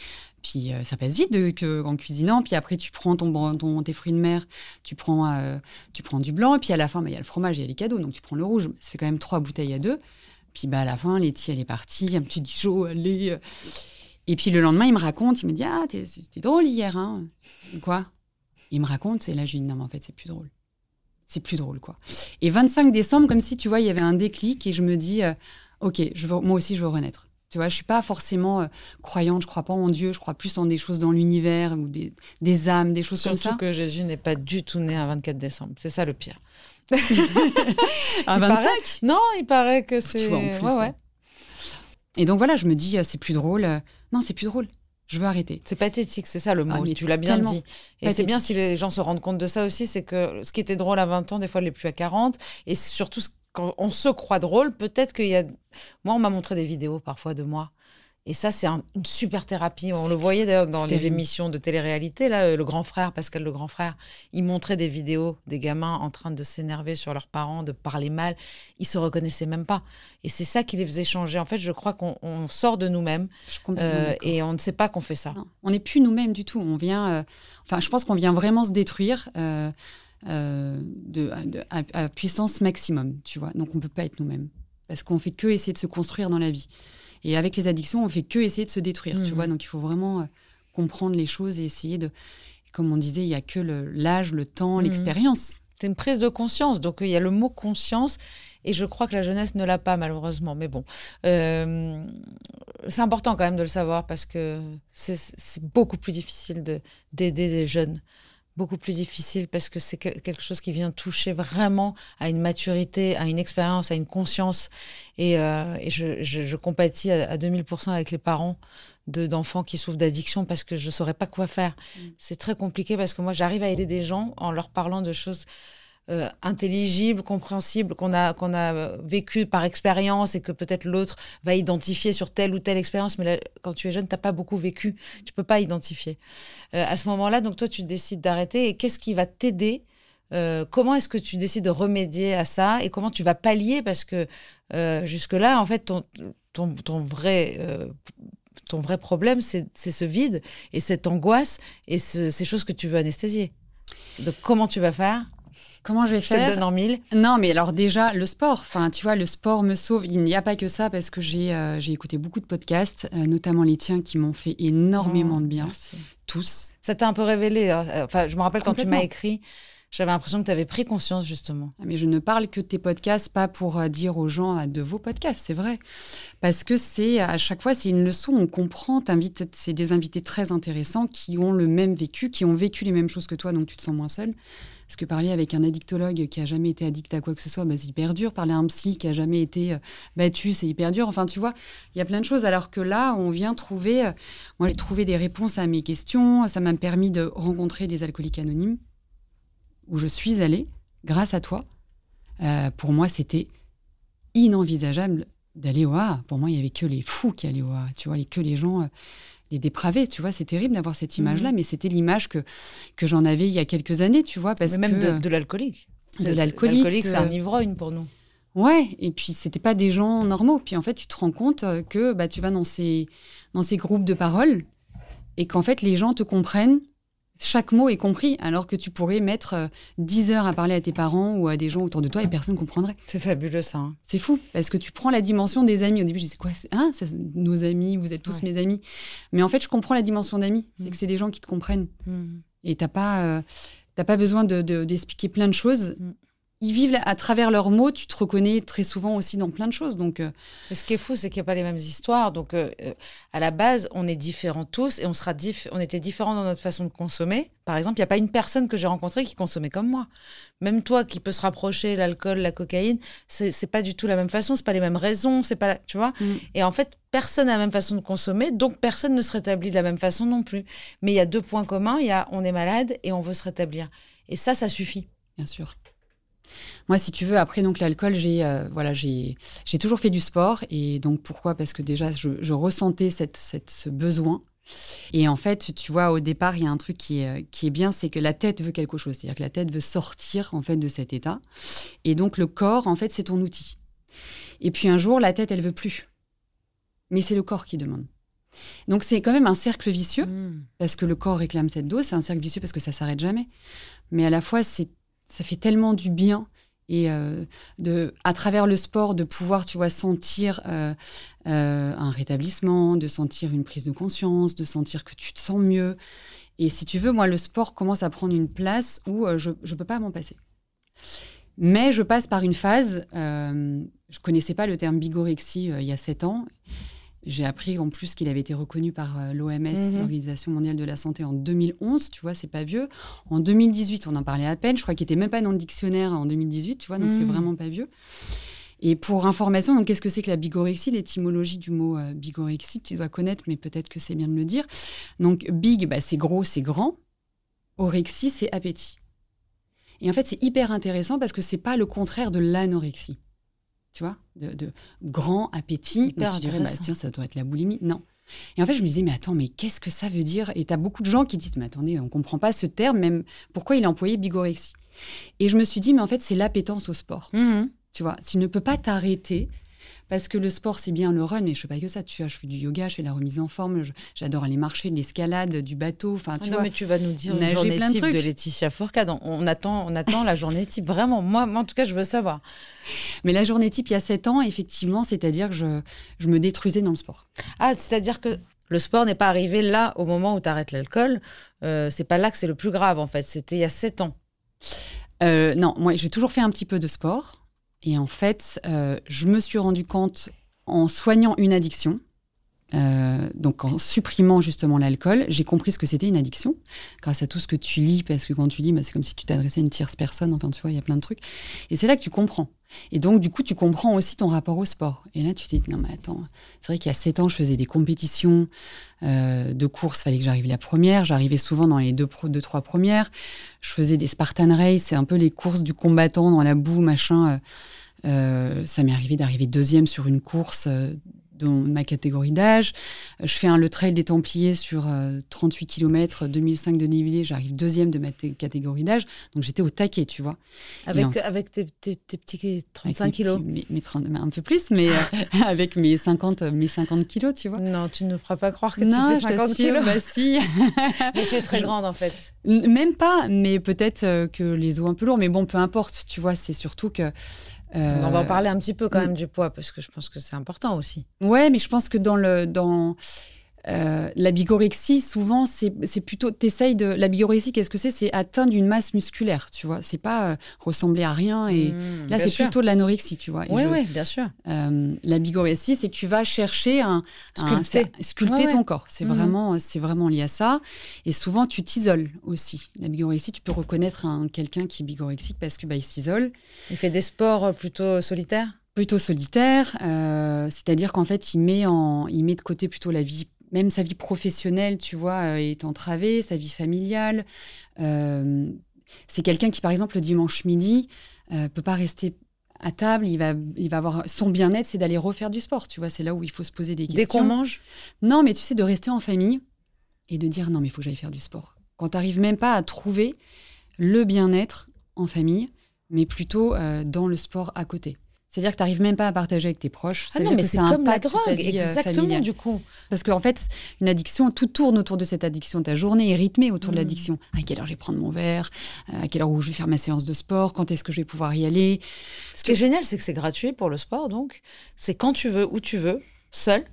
puis ça passe vite de, que, en cuisinant. Puis après, tu prends ton, ton, tes fruits de mer, tu prends, tu prends du blanc. Et puis à la fin, bah, il y a le fromage, il y a les cadeaux. Donc tu prends le rouge. Ça fait quand même trois bouteilles à deux. Puis bah, à la fin, Letty, elle est partie. Un petit Dijon, allez. Et puis le lendemain, il me raconte, il me dit Ah, c'était drôle hier, hein Quoi? Il me raconte, et là, je lui dis Non, mais en fait, c'est plus drôle. C'est plus drôle, quoi. Et 25 décembre, comme si, tu vois, il y avait un déclic, et je me dis euh, Ok, je veux, moi aussi, je veux renaître. Tu vois, je suis pas forcément euh, croyante, je crois pas en Dieu, je crois plus en des choses dans l'univers ou des, des, âmes, des choses comme ça. Surtout que Jésus n'est pas du tout né un 24 décembre. C'est ça le pire. un 25 Non, il paraît que c'est. Ouais, ouais. Et donc voilà, je me dis, euh, c'est plus drôle. Non, c'est plus drôle. Je veux arrêter. C'est pathétique, c'est ça le mot. Ah, tu l'as bien dit. Et c'est bien si les gens se rendent compte de ça aussi, c'est que ce qui était drôle à 20 ans, des fois, n'est plus à 40. Et surtout, quand on se croit drôle, peut-être qu'il y a. Moi, on m'a montré des vidéos parfois de moi et ça, c'est une super thérapie. On le voyait d'ailleurs dans les émissions de télé-réalité. Là, euh, le grand frère, Pascal le grand frère, il montrait des vidéos des gamins en train de s'énerver sur leurs parents, de parler mal. Ils se reconnaissaient même pas. Et c'est ça qui les faisait changer. En fait, je crois qu'on sort de nous-mêmes euh, et on ne sait pas qu'on fait ça. on n'est plus nous-mêmes du tout. On vient. Euh, enfin, je pense qu'on vient vraiment se détruire. de, à, puissance maximum, tu vois. Donc on peut pas être nous-mêmes parce qu'on fait que essayer de se construire dans la vie. Et avec les addictions, on fait que essayer de se détruire, tu mmh. vois. Donc il faut vraiment euh, comprendre les choses et essayer de. Comme on disait, il n'y a que l'âge, le, temps, mmh. l'expérience. C'est une prise de conscience. Donc il y a le mot conscience. Et je crois que la jeunesse ne l'a pas, malheureusement. Mais bon, euh, c'est important quand même de le savoir parce que c'est beaucoup plus difficile d'aider des jeunes beaucoup plus difficile parce que c'est quelque chose qui vient toucher vraiment à une maturité, à une expérience, à une conscience. Et, euh, je, je, compatis à, 2000% avec les parents d'enfants qui souffrent d'addiction parce que je ne saurais pas quoi faire. Mm. C'est très compliqué parce que moi, j'arrive à aider des gens en leur parlant de choses euh, intelligible, compréhensible, qu'on a, a euh, vécu par expérience et que peut-être l'autre va identifier sur telle ou telle expérience. Mais quand tu es jeune, tu n'as pas beaucoup vécu. Tu peux pas identifier. Euh, à ce moment-là, donc toi, tu décides d'arrêter. Et qu'est-ce qui va t'aider comment est-ce que tu décides de remédier à ça et comment tu vas pallier? Parce que jusque-là, en fait, ton, ton, ton vrai ton vrai problème, c'est ce vide et cette angoisse et ces choses que tu veux anesthésier. Donc, comment tu vas faire? Comment je vais faire Je te donne en mille. Non, mais alors déjà, le sport. Enfin, tu vois, le sport me sauve. Il n'y a pas que ça parce que j'ai euh, écouté beaucoup de podcasts, euh, notamment les tiens, qui m'ont fait énormément de bien. Merci. Tous. Ça t'a un peu révélé. Hein. Enfin, je me rappelle quand tu m'as écrit. J'avais l'impression que tu avais pris conscience, justement. Ah, mais je ne parle que de tes podcasts, pas pour euh, dire aux gens de vos podcasts, c'est vrai. Parce que c'est à chaque fois, c'est une leçon, on comprend, c'est des invités très intéressants qui ont le même vécu, qui ont vécu les mêmes choses que toi, donc tu te sens moins seul. Parce que parler avec un addictologue qui a jamais été addict à quoi que ce soit, bah, c'est hyper dur. Parler à un psy qui a jamais été euh, battu, c'est hyper dur. Enfin, tu vois, il y a plein de choses. Alors que là, on vient trouver. Euh, moi, j'ai trouvé des réponses à mes questions. Ça m'a permis de rencontrer des alcooliques anonymes où je suis allée grâce à toi. Euh, pour moi, c'était inenvisageable d'aller au A. Pour moi, il y avait que les fous qui allaient au A. Tu vois, que les gens les dépravés, tu vois, c'est terrible d'avoir cette image-là, mhm. mais c'était l'image que, que j'en avais il y a quelques années, tu vois, parce mais même de, de l'alcoolique. De l'alcoolique. L'alcoolique, c'est un ivrogne pour nous. Ouais, et puis c'était pas des gens normaux. Puis en fait, tu te rends compte que bah, tu vas dans ces, dans ces groupes de parole et qu'en fait, les gens te comprennent chaque mot est compris, alors que tu pourrais mettre 10 euh, heures à parler à tes parents ou à des gens autour de toi et personne ne comprendrait. C'est fabuleux ça. Hein. C'est fou, parce que tu prends la dimension des amis. Au début, je disais quoi hein, Nos amis, vous êtes tous mes amis. Mais en fait, je comprends la dimension d'amis. C'est mm. que c'est des gens qui te comprennent. Mm. Et tu n'as pas, euh, pas besoin d'expliquer de, plein de choses. Mm ils vivent à travers leurs mots, tu te reconnais très souvent aussi dans plein de choses. Donc, euh. ce qui est fou, c'est qu'il n'y a pas les mêmes histoires. Donc, euh, euh, à la base, on est différents tous et on, sera on était différents dans notre façon de consommer. Par exemple, il n'y a pas une personne que j'ai rencontrée qui consommait comme moi. Même toi qui peux se rapprocher, l'alcool, la cocaïne, c'est pas du tout la même façon, c'est pas les mêmes raisons, c'est pas, tu vois. Mm. Et en fait, personne n'a la même façon de consommer, donc personne ne se rétablit de la même façon non plus. Mais il y a deux points communs. Il y a on est malade et on veut se rétablir. Et ça, ça suffit. Bien sûr. Moi, si tu veux, après donc l'alcool, j'ai euh, voilà, j'ai toujours fait du sport et donc pourquoi? Parce que déjà, je, ressentais cette, cette, ce besoin. Et en fait, tu vois, au départ, il y a un truc qui est, qui est bien, c'est que la tête veut quelque chose. C'est-à-dire que la tête veut sortir en fait de cet état. Et donc le corps, en fait, c'est ton outil. Et puis un jour, la tête, elle veut plus. Mais c'est le corps qui demande. Donc c'est quand même un cercle vicieux Mm. parce que le corps réclame cette dose. C'est un cercle vicieux parce que ça s'arrête jamais. Mais à la fois, c'est ça fait tellement du bien et euh, de à travers le sport de pouvoir, tu vois, sentir euh, euh, un rétablissement, de sentir une prise de conscience, de sentir que tu te sens mieux. Et si tu veux, moi, le sport commence à prendre une place où je ne peux pas m'en passer. Mais je passe par une phase, je connaissais pas le terme bigorexie il y a sept ans. J'ai appris en plus qu'il avait été reconnu par euh, l'OMS, Mhm. l'Organisation mondiale de la santé, en 2011. Tu vois, c'est pas vieux. En 2018, on en parlait à peine. Je crois qu'il était même pas dans le dictionnaire en 2018. Tu vois, donc c'est Mhm. vraiment pas vieux. Et pour information, donc qu'est-ce que c'est que la bigorexie? L'étymologie du mot euh, bigorexie, tu dois connaître, mais peut-être que c'est bien de le dire. Donc big, bah, c'est gros, c'est grand. Orexie, c'est appétit. Et en fait, c'est hyper intéressant parce que c'est pas le contraire de l'anorexie. Tu vois, de, de grand appétit. Hyper Donc tu dirais, bah, tiens, ça doit être la boulimie. Non. Et en fait, je me disais, mais attends, mais qu'est-ce que ça veut dire? Et tu as beaucoup de gens qui disent, mais attendez, on comprend pas ce terme, même pourquoi il a employé bigorexie? Et je me suis dit, mais en fait, c'est l'appétence au sport. Mhm. Tu vois, tu ne peux pas t'arrêter parce que le sport, c'est bien le run, mais je fais pas que ça. Tu vois, je fais du yoga, je fais la remise en forme, j'adore aller marcher, de l'escalade, du bateau. Enfin, Ah non, vois. mais tu vas nous dire une journée plein de type trucs. de Laetitia Fourcade. On- On attend, on attend la journée type. Vraiment, moi, moi, en tout cas, je veux savoir. Mais la journée type, il y a 7 ans, effectivement, c'est-à-dire que je, je me détruisais dans le sport. Ah, c'est-à-dire que le sport n'est pas arrivé là au moment où tu arrêtes l'alcool. Euh, c'est pas là que c'est le plus grave, en fait. C'était il y a sept ans. Euh, non, moi, j'ai toujours fait un petit peu de sport. Et en fait, euh, je me suis rendu compte en soignant une addiction, euh, donc en supprimant justement l'alcool, j'ai compris ce que c'était une addiction, grâce à tout ce que tu lis, parce que quand tu lis, bah, c'est comme si tu t'adressais à une tierce personne, enfin tu vois, il y a plein de trucs. Et c'est là que tu comprends. Et donc, du coup, tu comprends aussi ton rapport au sport. Et là, tu te dis, non, mais attends, c'est vrai qu'il y a sept ans, je faisais des compétitions euh, de course, fallait que j'arrive la première. J'arrivais souvent dans les deux, deux, trois premières. Je faisais des Spartan Race, c'est un peu les courses du combattant dans la boue, machin. Euh, euh, ça m'est arrivé d'arriver deuxième sur une course euh, dans ma catégorie d'âge. Euh, Je fais un, le trail des Templiers sur euh, 38 km, 2005 de dénivelé. J'arrive deuxième de ma catégorie d'âge. Donc j'étais au taquet, tu vois. Avec, en- avec tes, tes- tes petits Avec 35 mes kilos. petits- mes- mes 30 un peu plus, mais euh, avec mes 50, mes 50 kilos, tu vois. Non, tu ne feras pas croire que non, tu fais 50 t'assure, kilos. bah si. Mais tu es très grande, en fait. Même pas, mais peut-être euh, que les os un peu lourds. Mais bon, peu importe, tu vois, c'est surtout que. Euh, On va en parler un petit peu quand même du poids, parce que je pense que c'est important aussi. Ouais, mais je pense que dans le dans euh, la bigorexie, souvent, c'est plutôt t'essayes de la bigorexie. Qu'est-ce que c'est? C'est atteindre une masse musculaire, tu vois. C'est pas euh, ressembler à rien. Et Mmh, là, c'est plutôt de l'anorexie, tu vois. Oui, oui, bien sûr. euh, la bigorexie, c'est que tu vas chercher un, Sculpter. c'est- sculpter Ouais, ouais. ton corps. C'est Mhm. vraiment, c'est vraiment lié à ça. Et souvent, tu t'isoles aussi. La bigorexie, tu peux reconnaître un quelqu'un qui est bigorexique parce que bah, il s'isole. Il fait des sports plutôt solitaires? Plutôt solitaire, euh, c'est-à-dire qu'en fait, il met, en, il met de côté plutôt la vie, même sa vie professionnelle, tu vois, euh, est entravée, sa vie familiale. Euh, c'est quelqu'un qui, par exemple, le dimanche midi, euh, peut pas rester à table, il va, il va avoir son bien-être, c'est d'aller refaire du sport, tu vois, c'est là où il faut se poser des Dès questions. qu'on mange? Non, mais tu sais, de rester en famille et de dire non, mais il faut que j'aille faire du sport. Quand tu n'arrives même pas à trouver le bien-être en famille, mais plutôt euh, dans le sport à côté. C'est-à-dire que tu n'arrives même pas à partager avec tes proches. Ah non, mais c'est comme la drogue, euh, exactement, familiale. du coup. Parce qu'en fait, une addiction, tout tourne autour de cette addiction. Ta journée est rythmée autour de Mm. l'addiction. À quelle heure je vais prendre mon verre? À quelle heure où je vais faire ma séance de sport? Quand est-ce que je vais pouvoir y aller? Ce qui est génial, c'est que c'est gratuit pour le sport, donc. C'est quand tu veux, où tu veux, seul.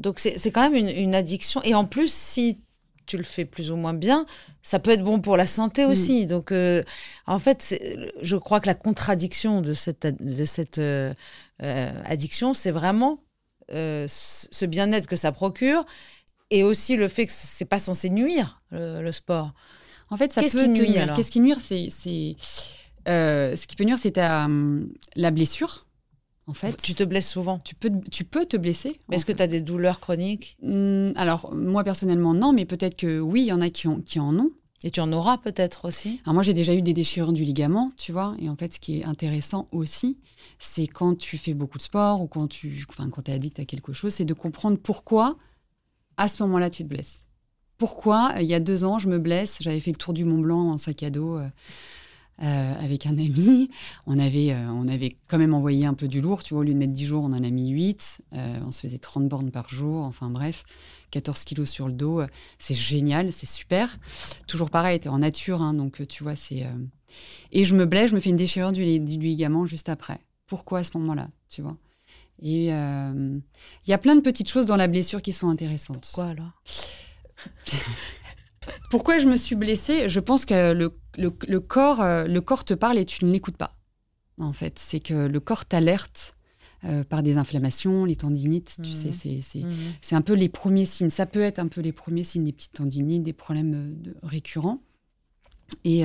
Donc c'est c'est quand même une, une addiction. Et en plus, si tu le fais plus ou moins bien, ça peut être bon pour la santé Mm. aussi. Donc euh, en fait, je crois que la contradiction de cette, de cette euh, euh, addiction, c'est vraiment ce bien-être que ça procure. Et aussi le fait que c'est pas censé nuire, le, le sport. En fait, ça Qu'est-ce peut qui nuire. Qu'est-ce qui nuire C'est c'est, euh, ce qui peut nuire, c'est ta, hum, la blessure. En fait, Tu te blesses souvent. tu peux, tu peux te blesser. Est-ce que tu as des douleurs chroniques? Hum, Alors, moi, personnellement, non, mais peut-être que oui, il y en a qui, ont, qui en ont. Et tu en auras peut-être aussi? Alors, moi, j'ai déjà eu des déchirures du ligament, tu vois. Et en fait, ce qui est intéressant aussi, c'est quand tu fais beaucoup de sport ou quand tu enfin, quand es addict à quelque chose, c'est de comprendre pourquoi, à ce moment-là, tu te blesses. Pourquoi Il y a deux ans, je me blesse. J'avais fait le tour du Mont Blanc en sac à dos. Euh, avec un ami. On avait, euh, on avait quand même envoyé un peu du lourd. Tu vois, au lieu de mettre 10 jours, on en a mis 8. Euh, on se faisait 30 bornes par jour. Enfin bref, 14 kilos sur le dos. C'est génial, c'est super. Toujours pareil, tu en nature. Hein, donc, tu vois, c'est. Et je me blesse, je me fais une déchirure du, du ligament juste après. Pourquoi à ce moment-là Tu vois? Et il y a plein de petites choses dans la blessure qui sont intéressantes. Pourquoi alors? Pourquoi je me suis blessée? Je pense que le, corps, euh, le corps te parle et tu ne l'écoutes pas. En fait, c'est que le corps t'alerte euh, par des inflammations, les tendinites. Tu sais, mhm. mhm. c'est un peu les premiers signes. Ça peut être un peu les premiers signes des petites tendinites, des problèmes euh, récurrents. Et,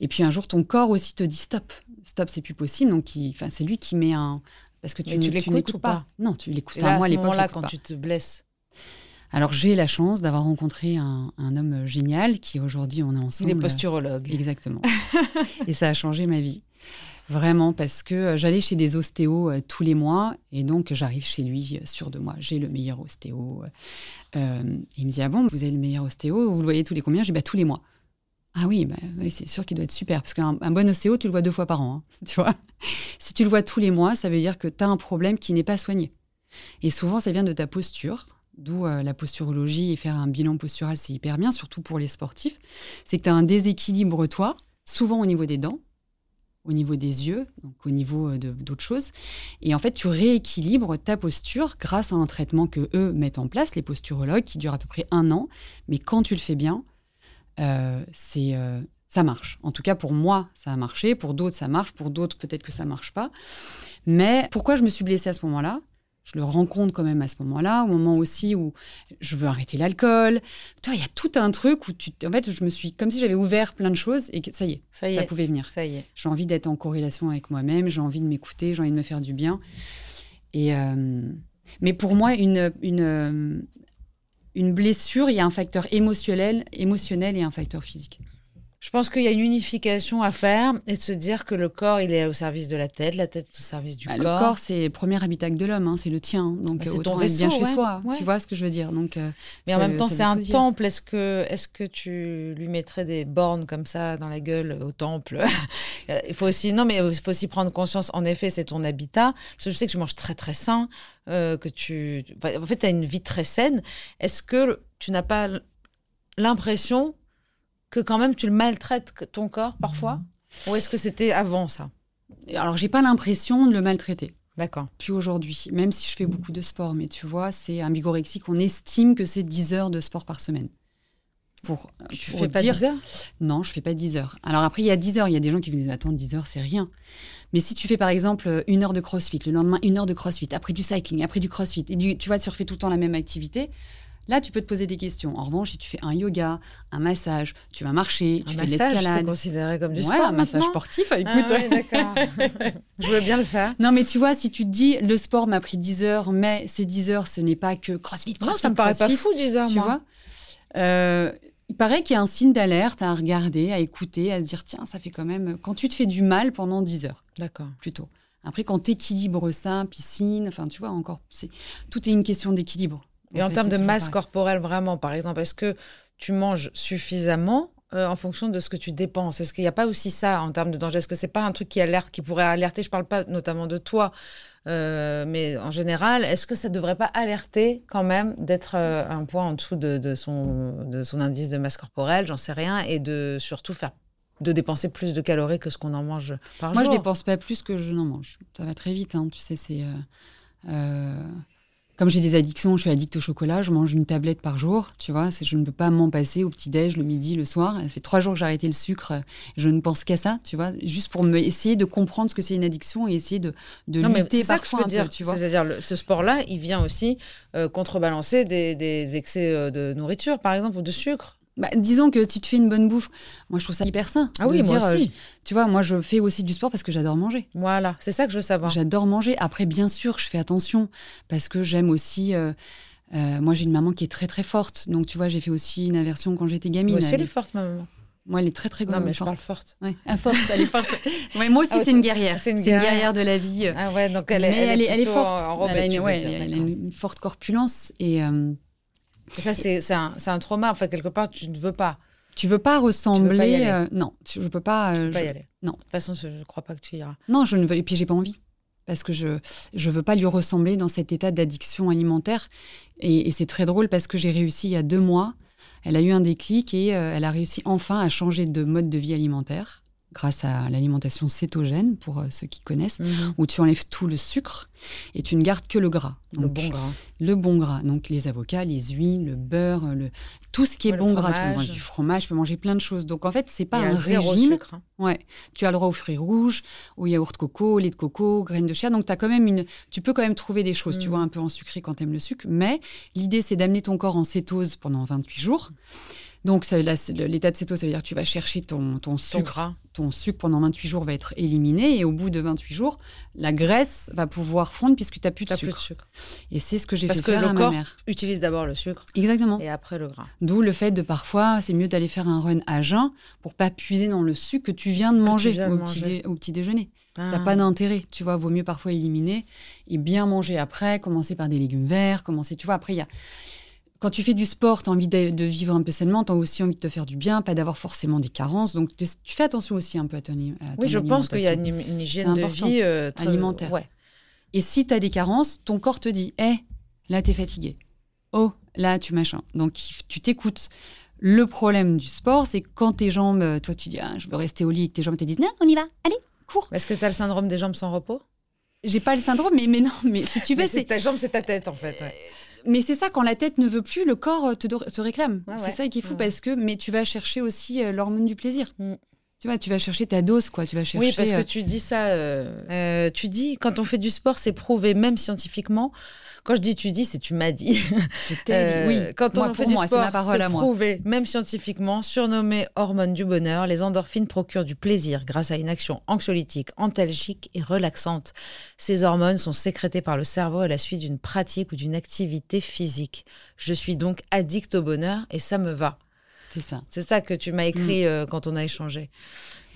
et puis un jour, ton corps aussi te dit stop, stop, c'est plus possible. Donc, c'est lui qui met un. Parce que tu, tu l'écoutes pas. Non, tu l'écoutes. pas. moi, à ce moment-là, quand tu te blesses, alors j'ai la chance d'avoir rencontré un, homme génial qui aujourd'hui on est ensemble. Il est posturologue. Exactement. et ça a changé ma vie. Vraiment, parce que euh, j'allais chez des ostéos euh, tous les mois et donc j'arrive chez lui euh, sûr de moi. J'ai le meilleur ostéo. il me dit Ah bon, vous avez le meilleur ostéo Vous le voyez tous les combien? Je dis Bah tous les mois. Ah oui, bah, c'est sûr qu'il doit être super. Parce qu'un bon ostéo, tu le vois deux fois par an. Hein, tu vois Si tu le vois tous les mois, ça veut dire que tu as un problème qui n'est pas soigné. Et souvent, ça vient de ta posture, d'où euh, la posturologie et faire un bilan postural, c'est hyper bien, surtout pour les sportifs, c'est que tu as un déséquilibre, toi, souvent au niveau des dents, au niveau des yeux, donc au niveau euh, d'autres choses. Et en fait, tu rééquilibres ta posture grâce à un traitement que eux mettent en place, les posturologues, qui dure à peu près un an. Mais quand tu le fais bien, euh, c'est ça marche. En tout cas, pour moi, ça a marché. Pour d'autres, ça marche. Pour d'autres, peut-être que ça marche pas. Mais pourquoi je me suis blessée à ce moment-là? Je le rencontre quand même à ce moment-là, au moment aussi où je veux arrêter l'alcool. Toi, il y a tout un truc où tu, en fait, je me suis comme si j'avais ouvert plein de choses et que ça y est, ça, y est, pouvait venir. Ça y est. J'ai envie d'être en corrélation avec moi-même, j'ai envie de m'écouter, j'ai envie de me faire du bien. Et euh, mais pour moi, une, une, une blessure, il y a un facteur émotionnel, émotionnel et un facteur physique. Je pense qu'il y a une unification à faire et de se dire que le corps, il est au service de la tête, la tête est au service du bah, corps. Le corps, c'est le premier habitacle de l'homme, hein, c'est le tien. Donc, bah, c'est ton vaisseau, bien chez soi. Tu vois ce que je veux dire donc, euh, Mais en même temps, c'est un temple. Est-ce que, est que tu lui mettrais des bornes comme ça dans la gueule au temple? Il faut aussi, non, mais il faut aussi prendre conscience. En effet, c'est ton habitat. Parce que je sais que je mange très très sain, euh, que tu, en fait, tu as une vie très saine. Est-ce que tu n'as pas l'impression que quand même tu le maltraites ton corps parfois Ou est-ce que c'était avant ça? Alors, j'ai pas l'impression de le maltraiter. D'accord. Puis aujourd'hui, même si je fais beaucoup de sport, mais tu vois, c'est un bigorexique, on estime que c'est 10 heures de sport par semaine. Pour, tu fais pas 10 heures? Non, je fais pas 10 heures. Alors après, il y a 10 heures, il y a des gens qui me disent Attends, 10 heures, c'est rien. Mais si tu fais par exemple une heure de crossfit, le lendemain une heure de crossfit, après du cycling, après du crossfit, et tu vois, tu refais tout le temps la même activité, Là, tu peux te poser des questions. En revanche, si tu fais un yoga, un massage, tu vas marcher, tu fais de l'escalade. C'est considéré comme du ouais, sport. un massage sportif, ah écoute. Ah, d'accord. Je veux bien le faire. Non, mais tu vois, si tu te dis le sport m'a pris 10 heures, mais ces 10 heures, ce n'est pas que crossfit, crossfit. Non, ça me paraît pas fou, 10 heures. Tu moi. vois euh, il paraît qu'il y a un signe d'alerte à regarder, à écouter, à se dire tiens, ça fait quand même. Quand tu te fais du mal pendant 10 heures. D'accord. Plutôt. Après, quand tu équilibres ça, piscine, enfin, tu vois, encore, c'est tout est une question d'équilibre. Et en, termes de masse corporelle, vraiment, par exemple, est-ce que tu manges suffisamment euh, en fonction de ce que tu dépenses? Est-ce qu'il n'y a pas aussi ça en termes de danger? Est-ce que c'est pas un truc qui alerte, qui pourrait alerter? Je ne parle pas notamment de toi, euh, mais en général, est-ce que ça ne devrait pas alerter quand même d'être euh, un point en dessous de, son, de son indice de masse corporelle? J'en sais rien, et de surtout faire de dépenser plus de calories que ce qu'on en mange par jour. Moi, je dépense pas plus que je n'en mange. Ça va très vite, hein, tu sais, c'est comme j'ai des addictions, je suis addict au chocolat, je mange une tablette par jour, tu vois, je ne peux pas m'en passer au petit-déj, le midi, le soir. Ça fait trois jours que j'ai arrêté le sucre, je ne pense qu'à ça, tu vois, juste pour me, essayer de comprendre ce que c'est une addiction et essayer de, de non, lutter parfois que je veux dire, tu vois. C'est-à-dire, ce sport-là, il vient aussi euh, contrebalancer des, des excès euh, de nourriture, par exemple, ou de sucre. Bah, disons que si tu fais une bonne bouffe, moi je trouve ça hyper sain. Ah oui, moi aussi. Euh, tu vois, moi je fais aussi du sport parce que j'adore manger. Voilà, c'est ça que je veux savoir. J'adore manger. Après, bien sûr, je fais attention parce que j'aime aussi. Euh, euh, moi, j'ai une maman qui est très très forte. Donc, tu vois, j'ai fait aussi une inversion quand j'étais gamine. Moi aussi, elle est forte, ma maman. Moi, elle est très très grande. Non, mais je parle forte. Ouais. Ah, forte, elle est forte. moi aussi, ah, c'est une guerrière. C'est une, guerrière de la vie. Ah ouais, donc elle est, elle, est, elle est, forte. elle, a une, elle, a une, forte corpulence et. Et ça, c'est un, un trauma. Enfin, quelque part, tu ne veux pas. Tu veux pas ressembler. pas euh, non, je je peux pas. Tu euh, veux pas je- y aller. non. De toute façon, je ne crois pas que tu iras. Non, je ne veux. Et puis j'ai pas envie. Parce que je je veux pas lui ressembler dans cet état d'addiction alimentaire. Et, et c'est très drôle parce que j'ai réussi il y a deux mois. Elle a eu un déclic et euh, elle a réussi enfin à changer de mode de vie alimentaire grâce à l'alimentation cétogène pour euh, ceux qui connaissent, où tu enlèves tout le sucre et tu ne gardes que le gras. Le bon gras. le bon gras, donc les avocats, les huiles, le beurre, le... tout ce qui est Ouais, bon gras. Tu peux manger du fromage, tu peux manger plein de choses. Donc en fait, c'est pas Et un régime. sucre. hein. Ouais, tu as le droit aux fruits rouges, au yaourt coco, au lait de coco, graines de chia. Donc as quand même une, tu peux quand même trouver des choses, tu Mm. vois, un peu en sucré quand tu aimes le sucre. Mais l'idée, c'est d'amener ton corps en cétose pendant 28 jours. Donc l'état de cétose, ça veut dire que tu vas chercher ton, sucre. gras. Ton sucre pendant 28 jours va être éliminé et au bout de 28 jours, la graisse va pouvoir fondre puisque tu n'as plus de T'as plus de sucre. Et c'est ce que j'ai fait que faire le à ma corps- mère. Utilise d'abord le sucre Exactement. et après le gras. D'où le fait de parfois, c'est mieux d'aller faire un run à jeun pour pas puiser dans le sucre que tu viens de manger, viens de au, manger. Petit dé- au petit déjeuner. T'as Ah. pas d'intérêt, tu vois. Vaut mieux parfois éliminer et bien manger après. Commencer par des légumes verts, commencer, tu vois. Après, il y a quand tu fais du sport, tu as envie de, de vivre un peu sainement, tu as aussi envie de te faire du bien, pas d'avoir forcément des carences. Donc, tu fais attention aussi un peu à ton, à ton Oui, je pense qu'il y a une, une hygiène de vie euh, très- Alimentaire. Ouais. Et si tu as des carences, ton corps te dit Hé, là, tu es fatigué. Oh, là, tu machin. Donc, tu t'écoutes. Le problème du sport, c'est quand tes jambes, euh, toi, tu dis ah, Je veux rester au lit et que tes jambes te disent Non, on y va, allez, cours. Est-ce que tu as le syndrome des jambes sans repos? J'ai pas le syndrome, mais, mais non, mais si tu veux, c'est. ta jambe, c'est ta tête en fait. ouais. Mais c'est ça, quand la tête ne veut plus, le corps te, te réclame. Ouais, c'est ça qui est fou Ouais. parce que, mais tu vas chercher aussi euh, l'hormone du plaisir. Mm. Tu vois, tu vas chercher ta dose, quoi. Tu vas chercher. Oui, parce que euh, tu dis ça. euh, euh, tu dis, quand on fait du sport, c'est prouvé, même scientifiquement. Quand je dis tu dis, c'est tu m'as dit. Euh, oui, quand moi, on pour fait du moi, c'est sport, ma parole à moi. prouvé, même scientifiquement, surnommé hormone du bonheur, les endorphines procurent du plaisir grâce à une action anxiolytique, antalgique et relaxante. Ces hormones sont sécrétées par le cerveau à la suite d'une pratique ou d'une activité physique. Je suis donc addict au bonheur et ça me va. C'est ça. C'est ça que tu m'as écrit euh, quand on a échangé.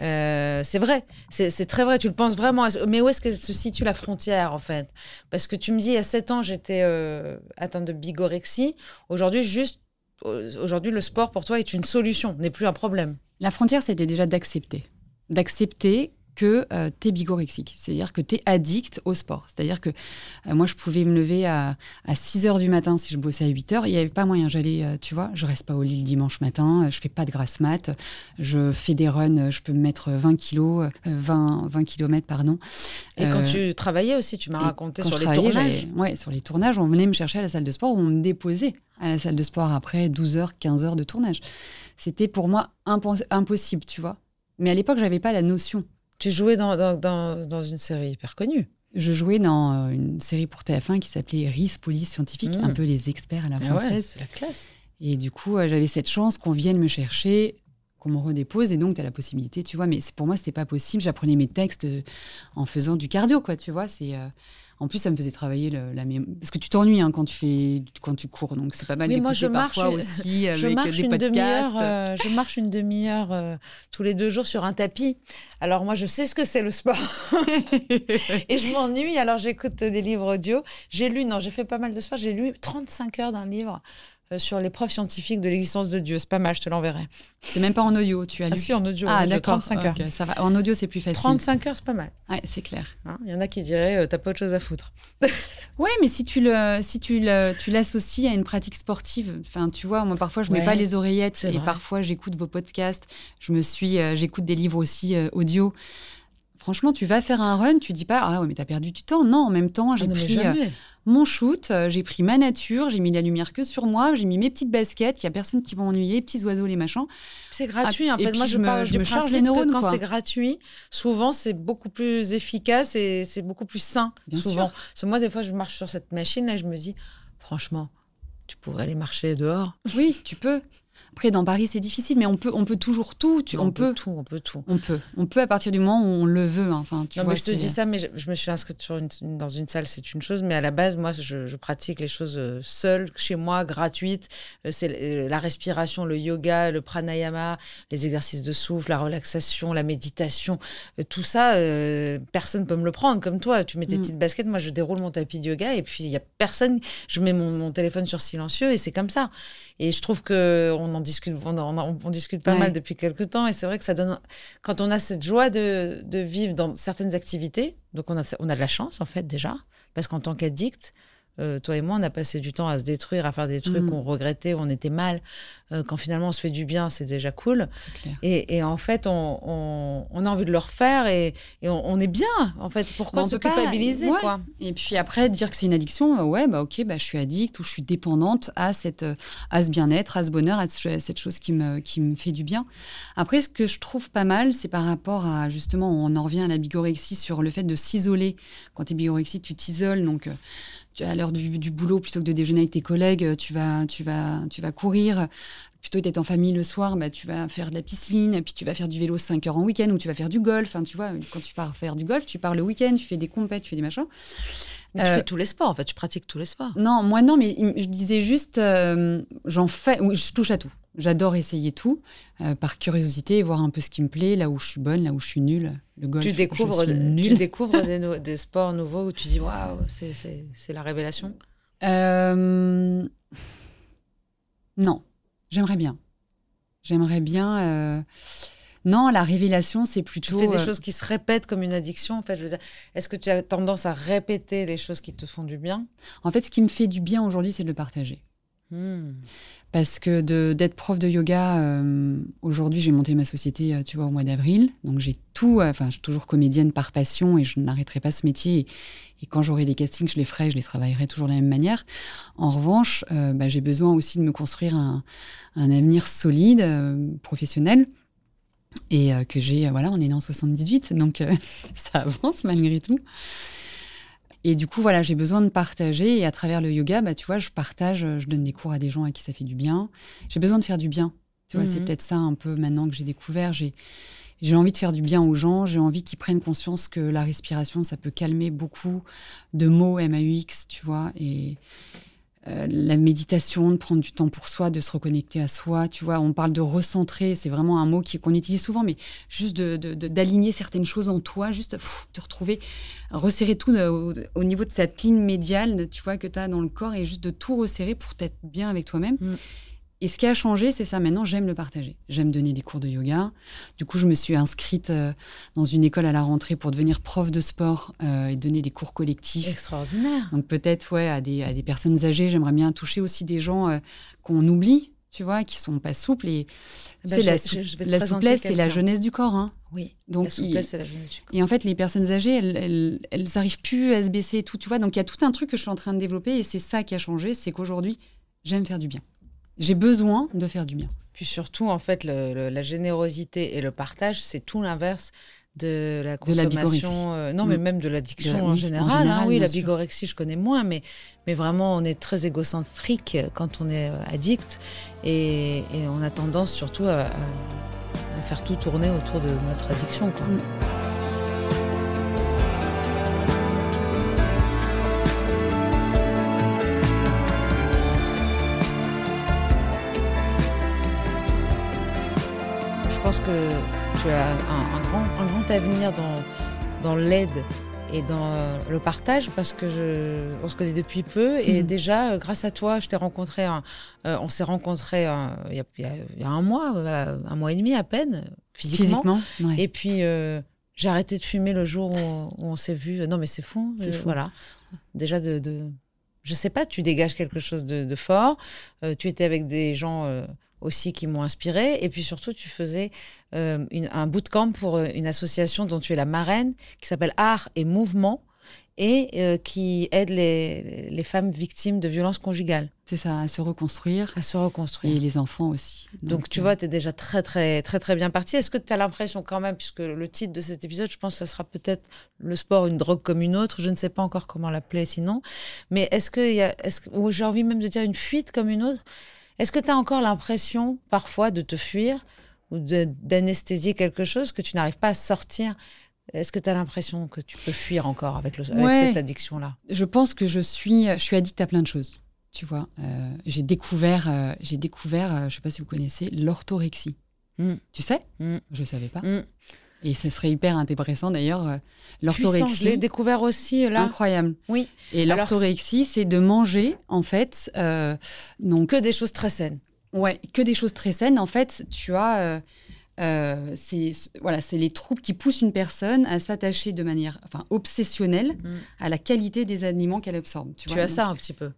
Euh, c'est vrai, c'est très vrai, tu le penses vraiment. Mais où est-ce que se situe la frontière, en fait? Parce que tu me dis, a 7 ans, j'étais euh, atteinte de bigorexie. Aujourd'hui, juste, euh, aujourd'hui, le sport pour toi est une solution, n'est plus un problème. La frontière, c'était déjà d'accepter. D'accepter que tu es bigorexique, c'est-à-dire que tu es addict au sport. C'est-à-dire que euh, moi, je pouvais me lever à, à 6 heures du matin si je bossais à 8 heures. Il n'y avait pas moyen. J'allais, euh, tu vois, je reste pas au lit le dimanche matin, euh, je fais pas de grasse mat, je fais des runs, euh, je peux me mettre 20 kilos, euh, 20, 20 kilomètres, pardon. Et quand Euh, tu travaillais aussi, tu m'as raconté sur les tournages. Ouais, sur les tournages, on venait me chercher à la salle de sport, on me déposait à la salle de sport après 12 heures, 15 heures de tournage. C'était pour moi impos- impossible, tu vois. Mais à l'époque, j'avais pas la notion. Tu jouais dans, dans, dans, dans une série hyper connue. Je jouais dans euh, une série pour TF1 qui s'appelait RIS Police Scientifique, Mm. un peu les experts à la Ah ouais, française. c'est la classe. Et du coup, euh, j'avais cette chance qu'on vienne me chercher, qu'on me redépose, et donc tu as la possibilité, tu vois. Mais pour moi, c'était pas possible. J'apprenais mes textes euh, en faisant du cardio, quoi, tu vois. C'est euh, en plus, ça me faisait travailler le- la mémoire. Parce que tu t'ennuies hein, quand tu fais, quand tu cours, donc c'est pas mal Oui, moi, je marche- parfois aussi je marche des une podcasts. demi-heure. euh, je marche une demi-heure euh, tous les deux jours sur un tapis. Alors moi, je sais ce que c'est le sport et je m'ennuie. Alors j'écoute des livres audio. J'ai lu, non, j'ai fait pas mal de sport. J'ai lu 35 heures d'un livre sur les preuves scientifiques de l'existence de Dieu. C'est pas mal, je te l'enverrai. C'est même pas en audio, tu as lu. Ah si, en audio. Ah, audio, d'accord. 35 heures. ça va. En audio, c'est plus facile. 35 heures, c'est pas mal. Ouais, c'est clair. hein. Il y en a qui diraient, euh, t'as pas autre chose à foutre. Ouais, mais si tu le, si tu le, tu l'associes à une pratique sportive, enfin, tu vois, moi parfois je mets Ouais, pas les oreillettes et vrai. parfois j'écoute vos podcasts. Je me suis, euh, j'écoute des livres aussi euh, audio. Franchement, tu vas faire un run, tu dis pas ah ouais mais t'as perdu du temps. Non, en même temps j'ai Ah non, mais pris euh, mon shoot, euh, j'ai pris ma nature, j'ai mis la lumière que sur moi, j'ai mis mes petites baskets, il y a personne qui va m'ennuyer, petits oiseaux les machins. C'est gratuit. en Ah, et fait, moi, je me- parle je du me charge les neurones, quand c'est gratuit, souvent, c'est beaucoup plus efficace et c'est beaucoup plus sain. Bien souvent. sûr. Parce que moi, des fois, je marche sur cette machine là et je me dis, franchement, tu pourrais aller marcher dehors. Oui, tu peux. Après, dans Paris, c'est difficile, mais on peut, on peut toujours tout. Tu, on, peut, tout, on peut tout. On peut, on peut à partir du moment où on le veut. hein. Enfin, tu non, vois, mais je te dis ça, mais je, je me suis inscrite sur une- une- dans une salle, c'est une chose, mais à la base, moi, je, je pratique les choses euh, seule, chez moi, gratuites. Euh, C'est euh, la respiration, le yoga, le pranayama, les exercices de souffle, la relaxation, la méditation. Tout ça, euh, personne peut me le prendre. Comme toi, tu mets tes Mm. petites baskets, moi, je déroule mon tapis de yoga, et puis il y a personne. Je mets mon, mon téléphone sur silencieux, et c'est comme ça. Et je trouve que on en discute, on, en- on- on discute pas Ouais. mal depuis quelques temps, et c'est vrai que ça donne, quand on a cette joie de, de vivre dans certaines activités, donc on a, on a de la chance en fait déjà, parce qu'en tant qu'addict, euh, toi et moi, on a passé du temps à se détruire, à faire des trucs Mm. qu'on regrettait, où on était mal. Euh, quand finalement on se fait du bien, c'est déjà cool. clair. Et, et en fait, on, on- on a envie de le refaire et, et on, on est bien. En fait, pourquoi Bah, on se culpabiliser ouais. quoi Et puis après, dire que c'est une addiction, euh, ouais, bah ok, bah, je suis addict ou je suis dépendante à, cette, à ce bien-être, à ce bonheur, à ce- à cette chose qui me, qui me fait du bien. Après, ce que je trouve pas mal, c'est par rapport à, justement, on en revient à la bigorexie, sur le fait de s'isoler. Quand tu es bigorexie, tu t'isoles, donc... euh, à l'heure du, boulot, plutôt que de déjeuner avec tes collègues, euh, tu vas, tu vas, tu vas courir. Plutôt d'être en famille le soir, bah, tu vas faire de la piscine, puis tu vas faire du vélo 5 heures en week-end, ou tu vas faire du golf. Enfin, tu vois, quand tu pars faire du golf, tu pars le week-end, tu fais des compètes, tu fais des machins. Mais Tu Euh, fais tous les sports, en fait, tu pratiques tous les sports. Non, moi non, mais je disais juste, euh, j'en fais, oui, je touche à tout. J'adore essayer tout, euh, par curiosité, voir un peu ce qui me plaît, là où je suis bonne, là où je suis nulle. Le golf, Tu découvres, je suis tu découvres des, des sports nouveaux où tu dis waouh, c'est- la révélation? Non, j'aimerais bien. J'aimerais bien. Non, la révélation, c'est Tu plutôt. fais des euh, choses qui se répètent comme une addiction. En fait, je veux dire, est-ce que tu as tendance à répéter les choses qui te font du bien? En fait, ce qui me fait du bien aujourd'hui, c'est de le partager. Hmm. Parce que d'être prof de yoga, euh, aujourd'hui, j'ai monté ma société, euh, tu vois, au mois d'avril. Donc, j'ai tout. Enfin, je suis toujours comédienne par passion et je n'arrêterai pas ce métier. Et, et quand j'aurai des castings, je les ferai, je les travaillerai toujours de la même manière. En revanche, euh, bah, j'ai besoin aussi de me construire un, un avenir solide, euh, professionnel. Et euh, que j'ai, euh, voilà, on est né en 78, donc euh, ça avance malgré tout. Et du coup, voilà, j'ai besoin de partager. Et à travers le yoga, bah, tu vois, je partage, je donne des cours à des gens à qui ça fait du bien. J'ai besoin de faire du bien. Tu vois, c'est Mhm. peut-être ça un peu maintenant que j'ai découvert. J'ai, j'ai envie de faire du bien aux gens. J'ai envie qu'ils prennent conscience que la respiration, ça peut calmer beaucoup de mots MAUX, tu vois. Et euh, la méditation, de prendre du temps pour soi, de se reconnecter à soi. Tu vois, on parle de recentrer. C'est vraiment un mot qu'on utilise souvent, mais juste d'aligner certaines choses en toi, juste pff, te retrouver, resserrer tout au, au niveau de cette ligne médiale, tu vois, que tu as dans le corps et juste de tout resserrer pour t'être bien avec toi-même. Mm. Et ce qui a changé, c'est ça. Maintenant, j'aime le partager. J'aime donner des cours de yoga. Du coup, je me suis inscrite euh, dans une école à la rentrée pour devenir prof de sport euh, et donner des cours collectifs. Extraordinaire. Donc peut-être ouais, à, des, à des personnes âgées, j'aimerais bien toucher aussi des gens euh, qu'on oublie, tu vois, qui sont pas souples. Et c'est je la, sou- je- je la souplesse, c'est la jeunesse du corps. hein. Oui. Donc, la souplesse, c'est la jeunesse du corps. Et en fait, les personnes âgées, elles, elles, elles arrivent plus à se baisser et tout, tu vois. Donc il y a tout un truc que je suis en train de développer et c'est ça qui a changé, c'est qu'aujourd'hui, j'aime faire du bien. J'ai besoin de faire du bien. Puis surtout, en fait, le- le- la générosité et le partage, c'est tout l'inverse de la De la bigorexie. consommation. euh, non, mais Mm. même de l'addiction la- en, oui, en général. hein. oui, la bigorexie, je connais moins, mais, mais vraiment, on est très égocentrique quand on est euh, addict. Et, et on a tendance surtout à, faire tout tourner autour de notre addiction. Quoi. Mm. Pense que tu as un, un grand, un grand avenir dans, dans l'aide et dans euh, le partage parce que je, on se connaît depuis peu et Mhm. déjà euh, grâce à toi je t'ai rencontré un- euh, on s'est rencontré il y, a, y y un mois un mois et demi à peine physiquement, Physiquement, ouais. et puis euh, j'ai arrêté de fumer le jour où, on- où on s'est vu. Non mais c'est fou, euh, voilà. Déjà de, de je sais pas tu dégages quelque chose de, de fort. Tu étais avec des gens aussi qui m'ont inspiré. Et puis surtout, tu faisais euh, une- un bootcamp pour euh, une association dont tu es la marraine, qui s'appelle Art et Mouvement, et euh, qui aide les, les femmes victimes de violences conjugales C'est ça, à se reconstruire. à se reconstruire. Et les enfants aussi. Donc, tu euh, vois, tu es déjà très, très, très, très bien parti. Est-ce que tu as l'impression quand même, puisque le titre de cet épisode, je pense que ça sera peut-être le sport, une drogue comme une autre, je ne sais pas encore comment l'appeler sinon, mais est-ce que, il y a, est-ce que ou j'ai envie même de dire une fuite comme une autre Est-ce que tu as encore l'impression parfois de te fuir ou d'anesthésier quelque chose que tu n'arrives pas à sortir? Est-ce que tu as l'impression que tu peux fuir encore avec, le, avec Ouais. cette addiction-là? Je pense que je suis, je suis addict à plein de choses. Tu vois, Euh, j'ai découvert, euh, j'ai découvert, euh, je sais pas si vous connaissez, l'orthorexie. Mm. Tu sais? Mm. Je savais pas. Mm. Et ce serait hyper intéressant d'ailleurs. euh, Puissant, je l'ai L'orthorexie, découvert aussi là. incroyable. Oui, Et l'orthorexie, c'est de manger en fait, euh, donc que des choses très saines. Ouais, que des choses très saines. En fait, tu as. euh, euh, c'est voilà, c'est les troubles qui poussent une personne à s'attacher de manière enfin, obsessionnelle Mm. à la qualité des aliments qu'elle absorbe. Tu, Tu, vois. as Donc, ça un petit peu.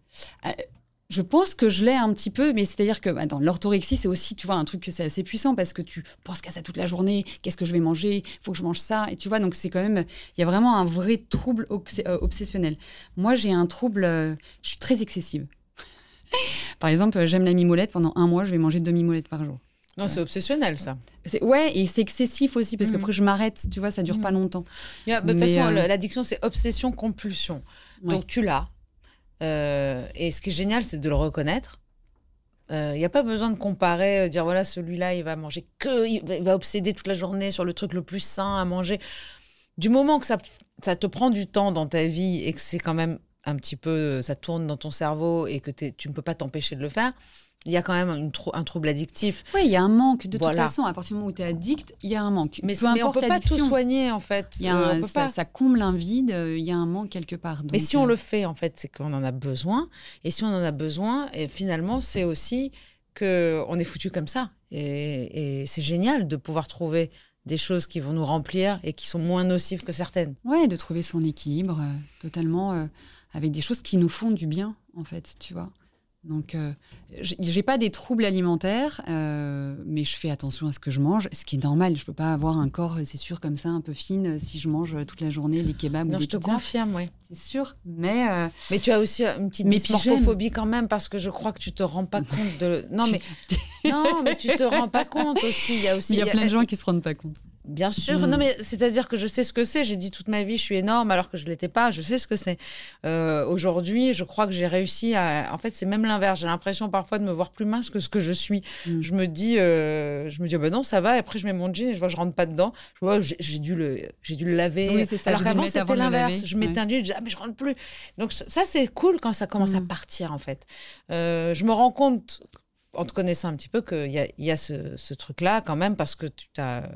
Je pense que je l'ai un petit peu, mais c'est-à-dire que attends, l'orthorexie, c'est aussi, tu vois, un truc que c'est assez puissant parce que tu penses qu'à ça toute la journée. Qu'est-ce que je vais manger Il faut que je mange ça. Et tu vois, donc c'est quand même, il y a vraiment un vrai trouble euh, obsessionnel. Moi, j'ai un trouble, euh, je suis très excessive. Par exemple, j'aime la mimolette. Pendant un mois, je vais manger deux mimolettes par jour. Non, c'est obsessionnel ça. C'est- Ouais, et c'est excessif aussi parce Mhm. qu'après je m'arrête, tu vois, ça dure pas longtemps. Il y a- de toute façon, euh, l'addiction, c'est obsession-compulsion. Ouais. Donc tu l'as. Euh, et ce qui est génial, c'est de le reconnaître. Il n'y a pas besoin de comparer, euh, dire voilà, celui-là, il va manger que, il va, obséder toute la journée sur le truc le plus sain à manger. Du moment que ça, ça te prend du temps dans ta vie et que c'est quand même un petit peu, ça tourne dans ton cerveau et que tu ne peux pas t'empêcher de le faire, il y a quand même une trou- un trouble addictif. Oui, il y a un manque. De Voilà. toute façon, à partir du moment où tu es addict, il y a un manque. Mais, Peu mais on importe peut pas tout soigner en fait. Il y a Euh, un- on peut ça, pas. ça comble un vide, euh, il y a un manque quelque part. Mais si on euh, le fait, en fait, c'est qu'on en a besoin. Et si on en a besoin, et finalement, c'est aussi que on est foutu comme ça. Et, et c'est génial de pouvoir trouver des choses qui vont nous remplir et qui sont moins nocives que certaines. Ouais, de trouver son équilibre euh, totalement euh, avec des choses qui nous font du bien, en fait, tu vois. Donc, euh, j'ai pas des troubles alimentaires, euh, mais je fais attention à ce que je mange, ce qui est normal. Je peux pas avoir un corps, c'est sûr, comme ça, un peu fine, euh, si je mange euh, toute la journée des kebabs Non, ou je des te pizzas. confirme, oui. C'est sûr, mais euh, Mais tu as aussi une petite dysmorphophobie quand même parce que je crois que tu te rends pas compte de. Non, mais non, mais tu te rends pas compte aussi. Il y a aussi. il y a plein de gens qui se rendent pas compte. Bien sûr, Mm. non mais c'est-à-dire que je sais ce que c'est. J'ai dit toute ma vie, je suis énorme alors que je l'étais pas. Je sais ce que c'est. Euh, Aujourd'hui, je crois que j'ai réussi à. En fait, c'est même l'inverse. J'ai l'impression parfois de me voir plus mince que ce que je suis. Mm. Je me dis, euh, je me dis, ben non, ça va. Et après, je mets mon jean et je vois, je rentre pas dedans. Je vois, j'ai dû le, j'ai dû le laver. Oui, ça, alors qu'avant, c'était l'inverse. Je mettais Ouais. un jean, je dis, ah mais je rentre plus. Donc ça, c'est cool quand ça commence à Mm. partir en fait. Euh, je me rends compte. En te connaissant un petit peu, qu'il y a, il y a ce, ce truc-là quand même, parce que tu as,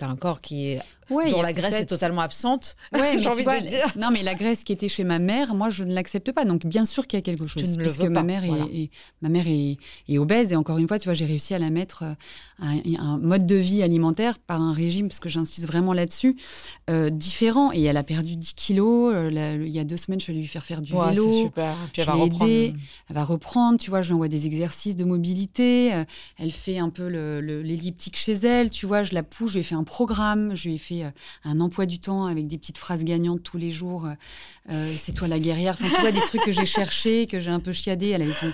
as un corps qui est Ouais, dont la graisse est totalement absente. Ouais, J'ai tu envie vois, de dire. Non, mais la graisse qui était chez ma mère, moi, je ne l'accepte pas. Donc, bien sûr qu'il y a quelque chose. ne le puisque veux ma pas, mère, est, voilà. est- ma mère est, est obèse. Et encore une fois, tu vois, j'ai réussi à la mettre euh, un, un mode de vie alimentaire par un régime, parce que j'insiste vraiment là-dessus, euh, différent. Et elle a perdu 10 kilos. Euh, il y a deux semaines, je suis allée lui faire faire du Ouais, vélo. c'est super. Puis elle va reprendre. aidée. Elle va reprendre, tu vois, je lui envoie des exercices de mobilité. euh, elle fait un peu le- le- l'elliptique chez elle, tu vois, je la pousse, je lui ai fait un programme, je lui ai fait euh, un emploi du temps avec des petites phrases gagnantes tous les jours. euh, c'est toi la guerrière. Enfin, tu vois, des trucs que j'ai cherchés, que j'ai un peu chiadé. Elle avait son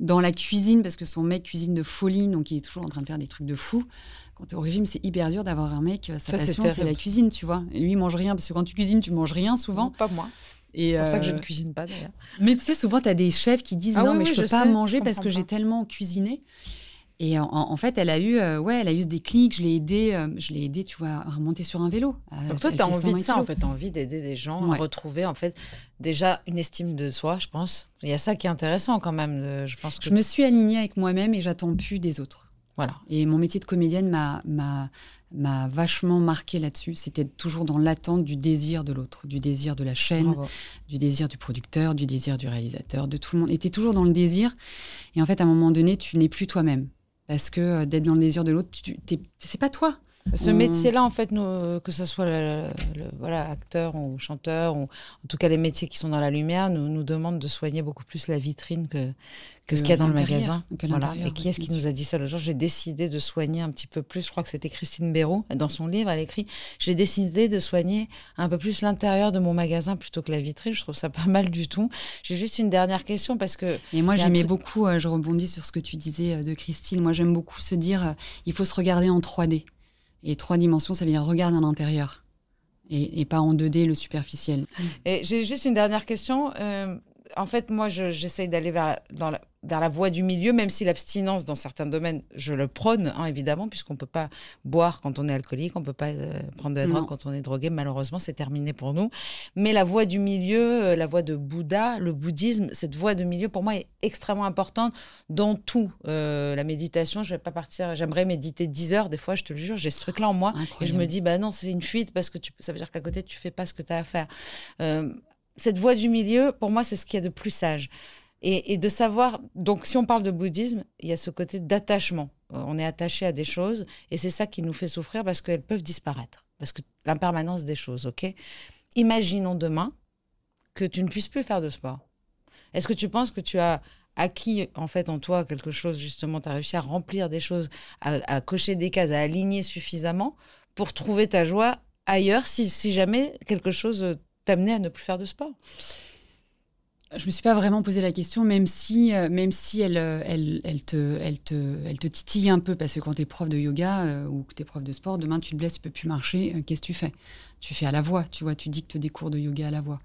dans la cuisine parce que son mec cuisine de folie, donc il est toujours en train de faire des trucs de fou. Quand tu es au régime, c'est hyper dur d'avoir un mec, sa Ça, c'est passion, c'est la cuisine, tu vois. Et lui, il mange rien parce que quand tu cuisines, tu manges rien souvent. Pas moi. C'est pour ça que je euh, ne cuisine pas d'ailleurs. mais tu sais, souvent, tu as des chefs qui disent Ah non, oui, mais oui, je peux je pas sais, manger parce que j'ai tellement cuisiné. Et en, en fait, elle a eu, euh, ouais, elle a eu ce déclic. Je l'ai aidé, euh, je l'ai aidé, tu vois, à remonter sur un vélo. À- Donc toi, tu as envie de 120 ça, en fait. As envie d'aider des gens Ouais. à retrouver, en fait, déjà une estime de soi, je pense. Il y a ça qui est intéressant quand même. Je pense que... Je me suis alignée avec moi-même et j'attends plus des autres. Voilà. Et mon métier de comédienne m'a vachement marqué là-dessus. C'était toujours dans l'attente du désir de l'autre, du désir de la chaîne, Bravo. du désir du producteur, du désir du réalisateur, de tout le monde. Et tu es toujours dans le désir. Et en fait, à un moment donné, tu n'es plus toi-même. Parce que euh, d'être dans le désir de l'autre, t'es- c'est pas toi. Ce On- métier-là, en fait, nous, euh, que ce soit le, le- voilà, acteur ou chanteur, ou en tout cas les métiers qui sont dans la lumière, nous, nous demandent de soigner beaucoup plus la vitrine que, que ce qu'il y a dans le magasin. que Voilà. Et qui est-ce qui nous a dit ça le jour? J'ai décidé de soigner un petit peu plus. Je crois que c'était Christine Béraud. Dans son livre, elle écrit J'ai décidé de soigner un peu plus l'intérieur de mon magasin plutôt que la vitrine. Je trouve ça pas mal du tout. J'ai juste une dernière question parce que Et moi, j'aimais truc- beaucoup, euh, je rebondis sur ce que tu disais euh, de Christine, moi j'aime beaucoup se dire, euh, il faut se regarder en 3D. Et trois dimensions, ça veut dire regarde à l'intérieur. Et, et pas en 2D, le superficiel. Et j'ai juste une dernière question. Euh, en fait, moi, je- j'essaye d'aller vers la- dans la- vers la voie du milieu, même si l'abstinence dans certains domaines, je le prône, hein, évidemment, puisqu'on ne peut pas boire quand on est alcoolique, on ne peut pas euh, prendre de la drogue quand on est drogué, malheureusement, c'est terminé pour nous. Mais la voie du milieu, euh, la voie de Bouddha, le bouddhisme, cette voie de milieu, pour moi, est extrêmement importante dans tout. Euh, la méditation, je ne vais pas partir, j'aimerais méditer 10 heures, des fois, je te le jure, j'ai ce truc-là en moi, et je me dis, bah non, c'est une fuite, parce que tu, ça veut dire qu'à côté, tu fais pas ce que tu as à faire. Cette voie du milieu, pour moi, c'est ce qu'il y a de plus sage. Et, de savoir, donc si on parle de bouddhisme, il y a ce côté d'attachement. Euh, on est attaché à des choses et c'est ça qui nous fait souffrir parce qu'elles peuvent disparaître. Parce que l'impermanence des choses, ok? Imaginons demain que tu ne puisses plus faire de sport. Est-ce que tu penses que tu as acquis en fait en toi quelque chose justement, tu as réussi à remplir des choses, à, cocher des cases, à aligner suffisamment pour trouver ta joie ailleurs si, si jamais quelque chose t'amenait à ne plus faire de sport je me suis pas vraiment posé la question, même si, euh, même si elle, euh, elle, elle, te, elle, te, elle te titille un peu, parce que quand tu es prof de yoga euh, ou que tu es prof de sport, demain tu te blesses, tu peux plus marcher, qu'est-ce que tu fais? Tu fais à la voix, tu vois, tu dictes des cours de yoga à la voix.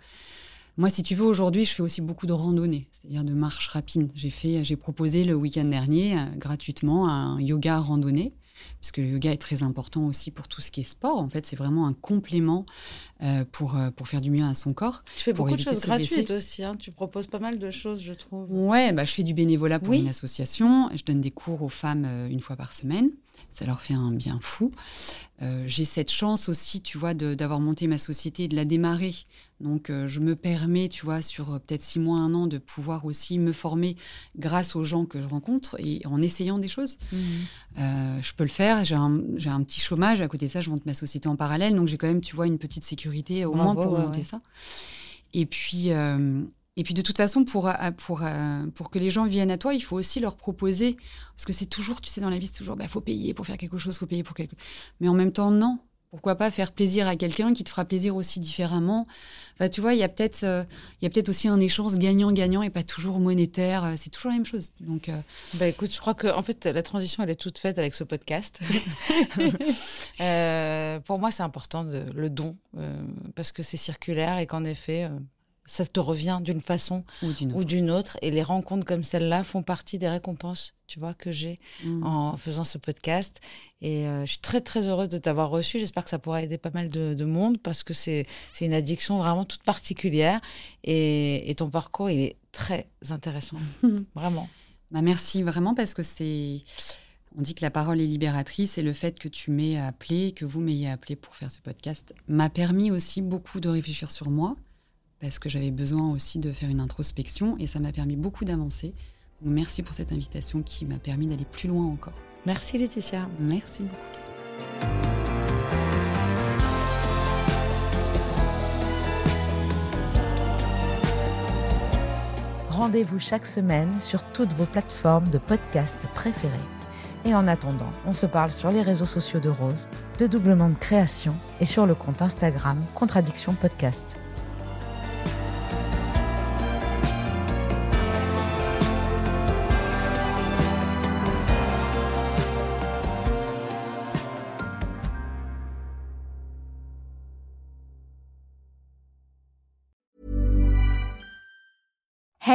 Moi, si tu veux, aujourd'hui, je fais aussi beaucoup de randonnées, c'est-à-dire de marche rapide. J'ai fait, j'ai proposé le week-end dernier gratuitement un yoga randonnée parce que le yoga est très important aussi pour tout ce qui est sport. En fait, c'est vraiment un complément euh, pour, euh, pour faire du bien à son corps. Tu fais beaucoup de choses gratuites aussi. Hein. Tu proposes pas mal de choses, je trouve. Ouais, bah, je fais du bénévolat pour une association. Je donne des cours aux femmes euh, une fois par semaine. Ça leur fait un bien fou. J'ai cette chance aussi, tu vois, d'avoir monté ma société et de la démarrer donc, euh, je me permets, tu vois, sur euh, peut-être six mois, un an, de pouvoir aussi me former grâce aux gens que je rencontre et en essayant des choses. Mmh. Euh, je peux le faire. J'ai un, petit chômage. À côté de ça, je monte ma société en parallèle. Donc, j'ai quand même, tu vois, une petite sécurité au moins pour monter ça. Et puis, et puis, de toute façon, pour, pour, pour que les gens viennent à toi, il faut aussi leur proposer. Parce que c'est toujours, tu sais, dans la vie, c'est toujours, il bah, faut payer pour faire quelque chose, il faut payer pour quelque Mais en même temps, non. Pourquoi pas faire plaisir à quelqu'un qui te fera plaisir aussi différemment? Enfin, tu vois, il y a peut-être, euh, peut-être aussi un échange gagnant-gagnant et pas toujours monétaire. Euh, c'est toujours la même chose. Donc, euh, bah écoute, je crois que en fait la transition elle est toute faite avec ce podcast. pour moi, c'est important de, le don parce que c'est circulaire et qu'en effet, ça te revient d'une façon ou d'une autre. Et les rencontres comme celle-là font partie des récompenses, tu vois, que j'ai mmh. en faisant ce podcast. Et euh, je suis très, très heureuse de t'avoir reçu. J'espère que ça pourra aider pas mal de, monde parce que c'est une addiction vraiment toute particulière. Et, ton parcours, il est très intéressant. vraiment. Bah merci vraiment parce que c'est... On dit que la parole est libératrice et le fait que tu m'aies appelé, que vous m'ayez appelé pour faire ce podcast, m'a permis aussi beaucoup de réfléchir sur moi, parce que j'avais besoin aussi de faire une introspection et ça m'a permis beaucoup d'avancer. merci pour cette invitation qui m'a permis d'aller plus loin encore. Merci Laetitia. Merci beaucoup. Rendez-vous chaque semaine sur toutes vos plateformes de podcast préférées. Et en attendant, on se parle sur les réseaux sociaux de Rose, de Doublement de Création et sur le compte Instagram Contradiction Podcast.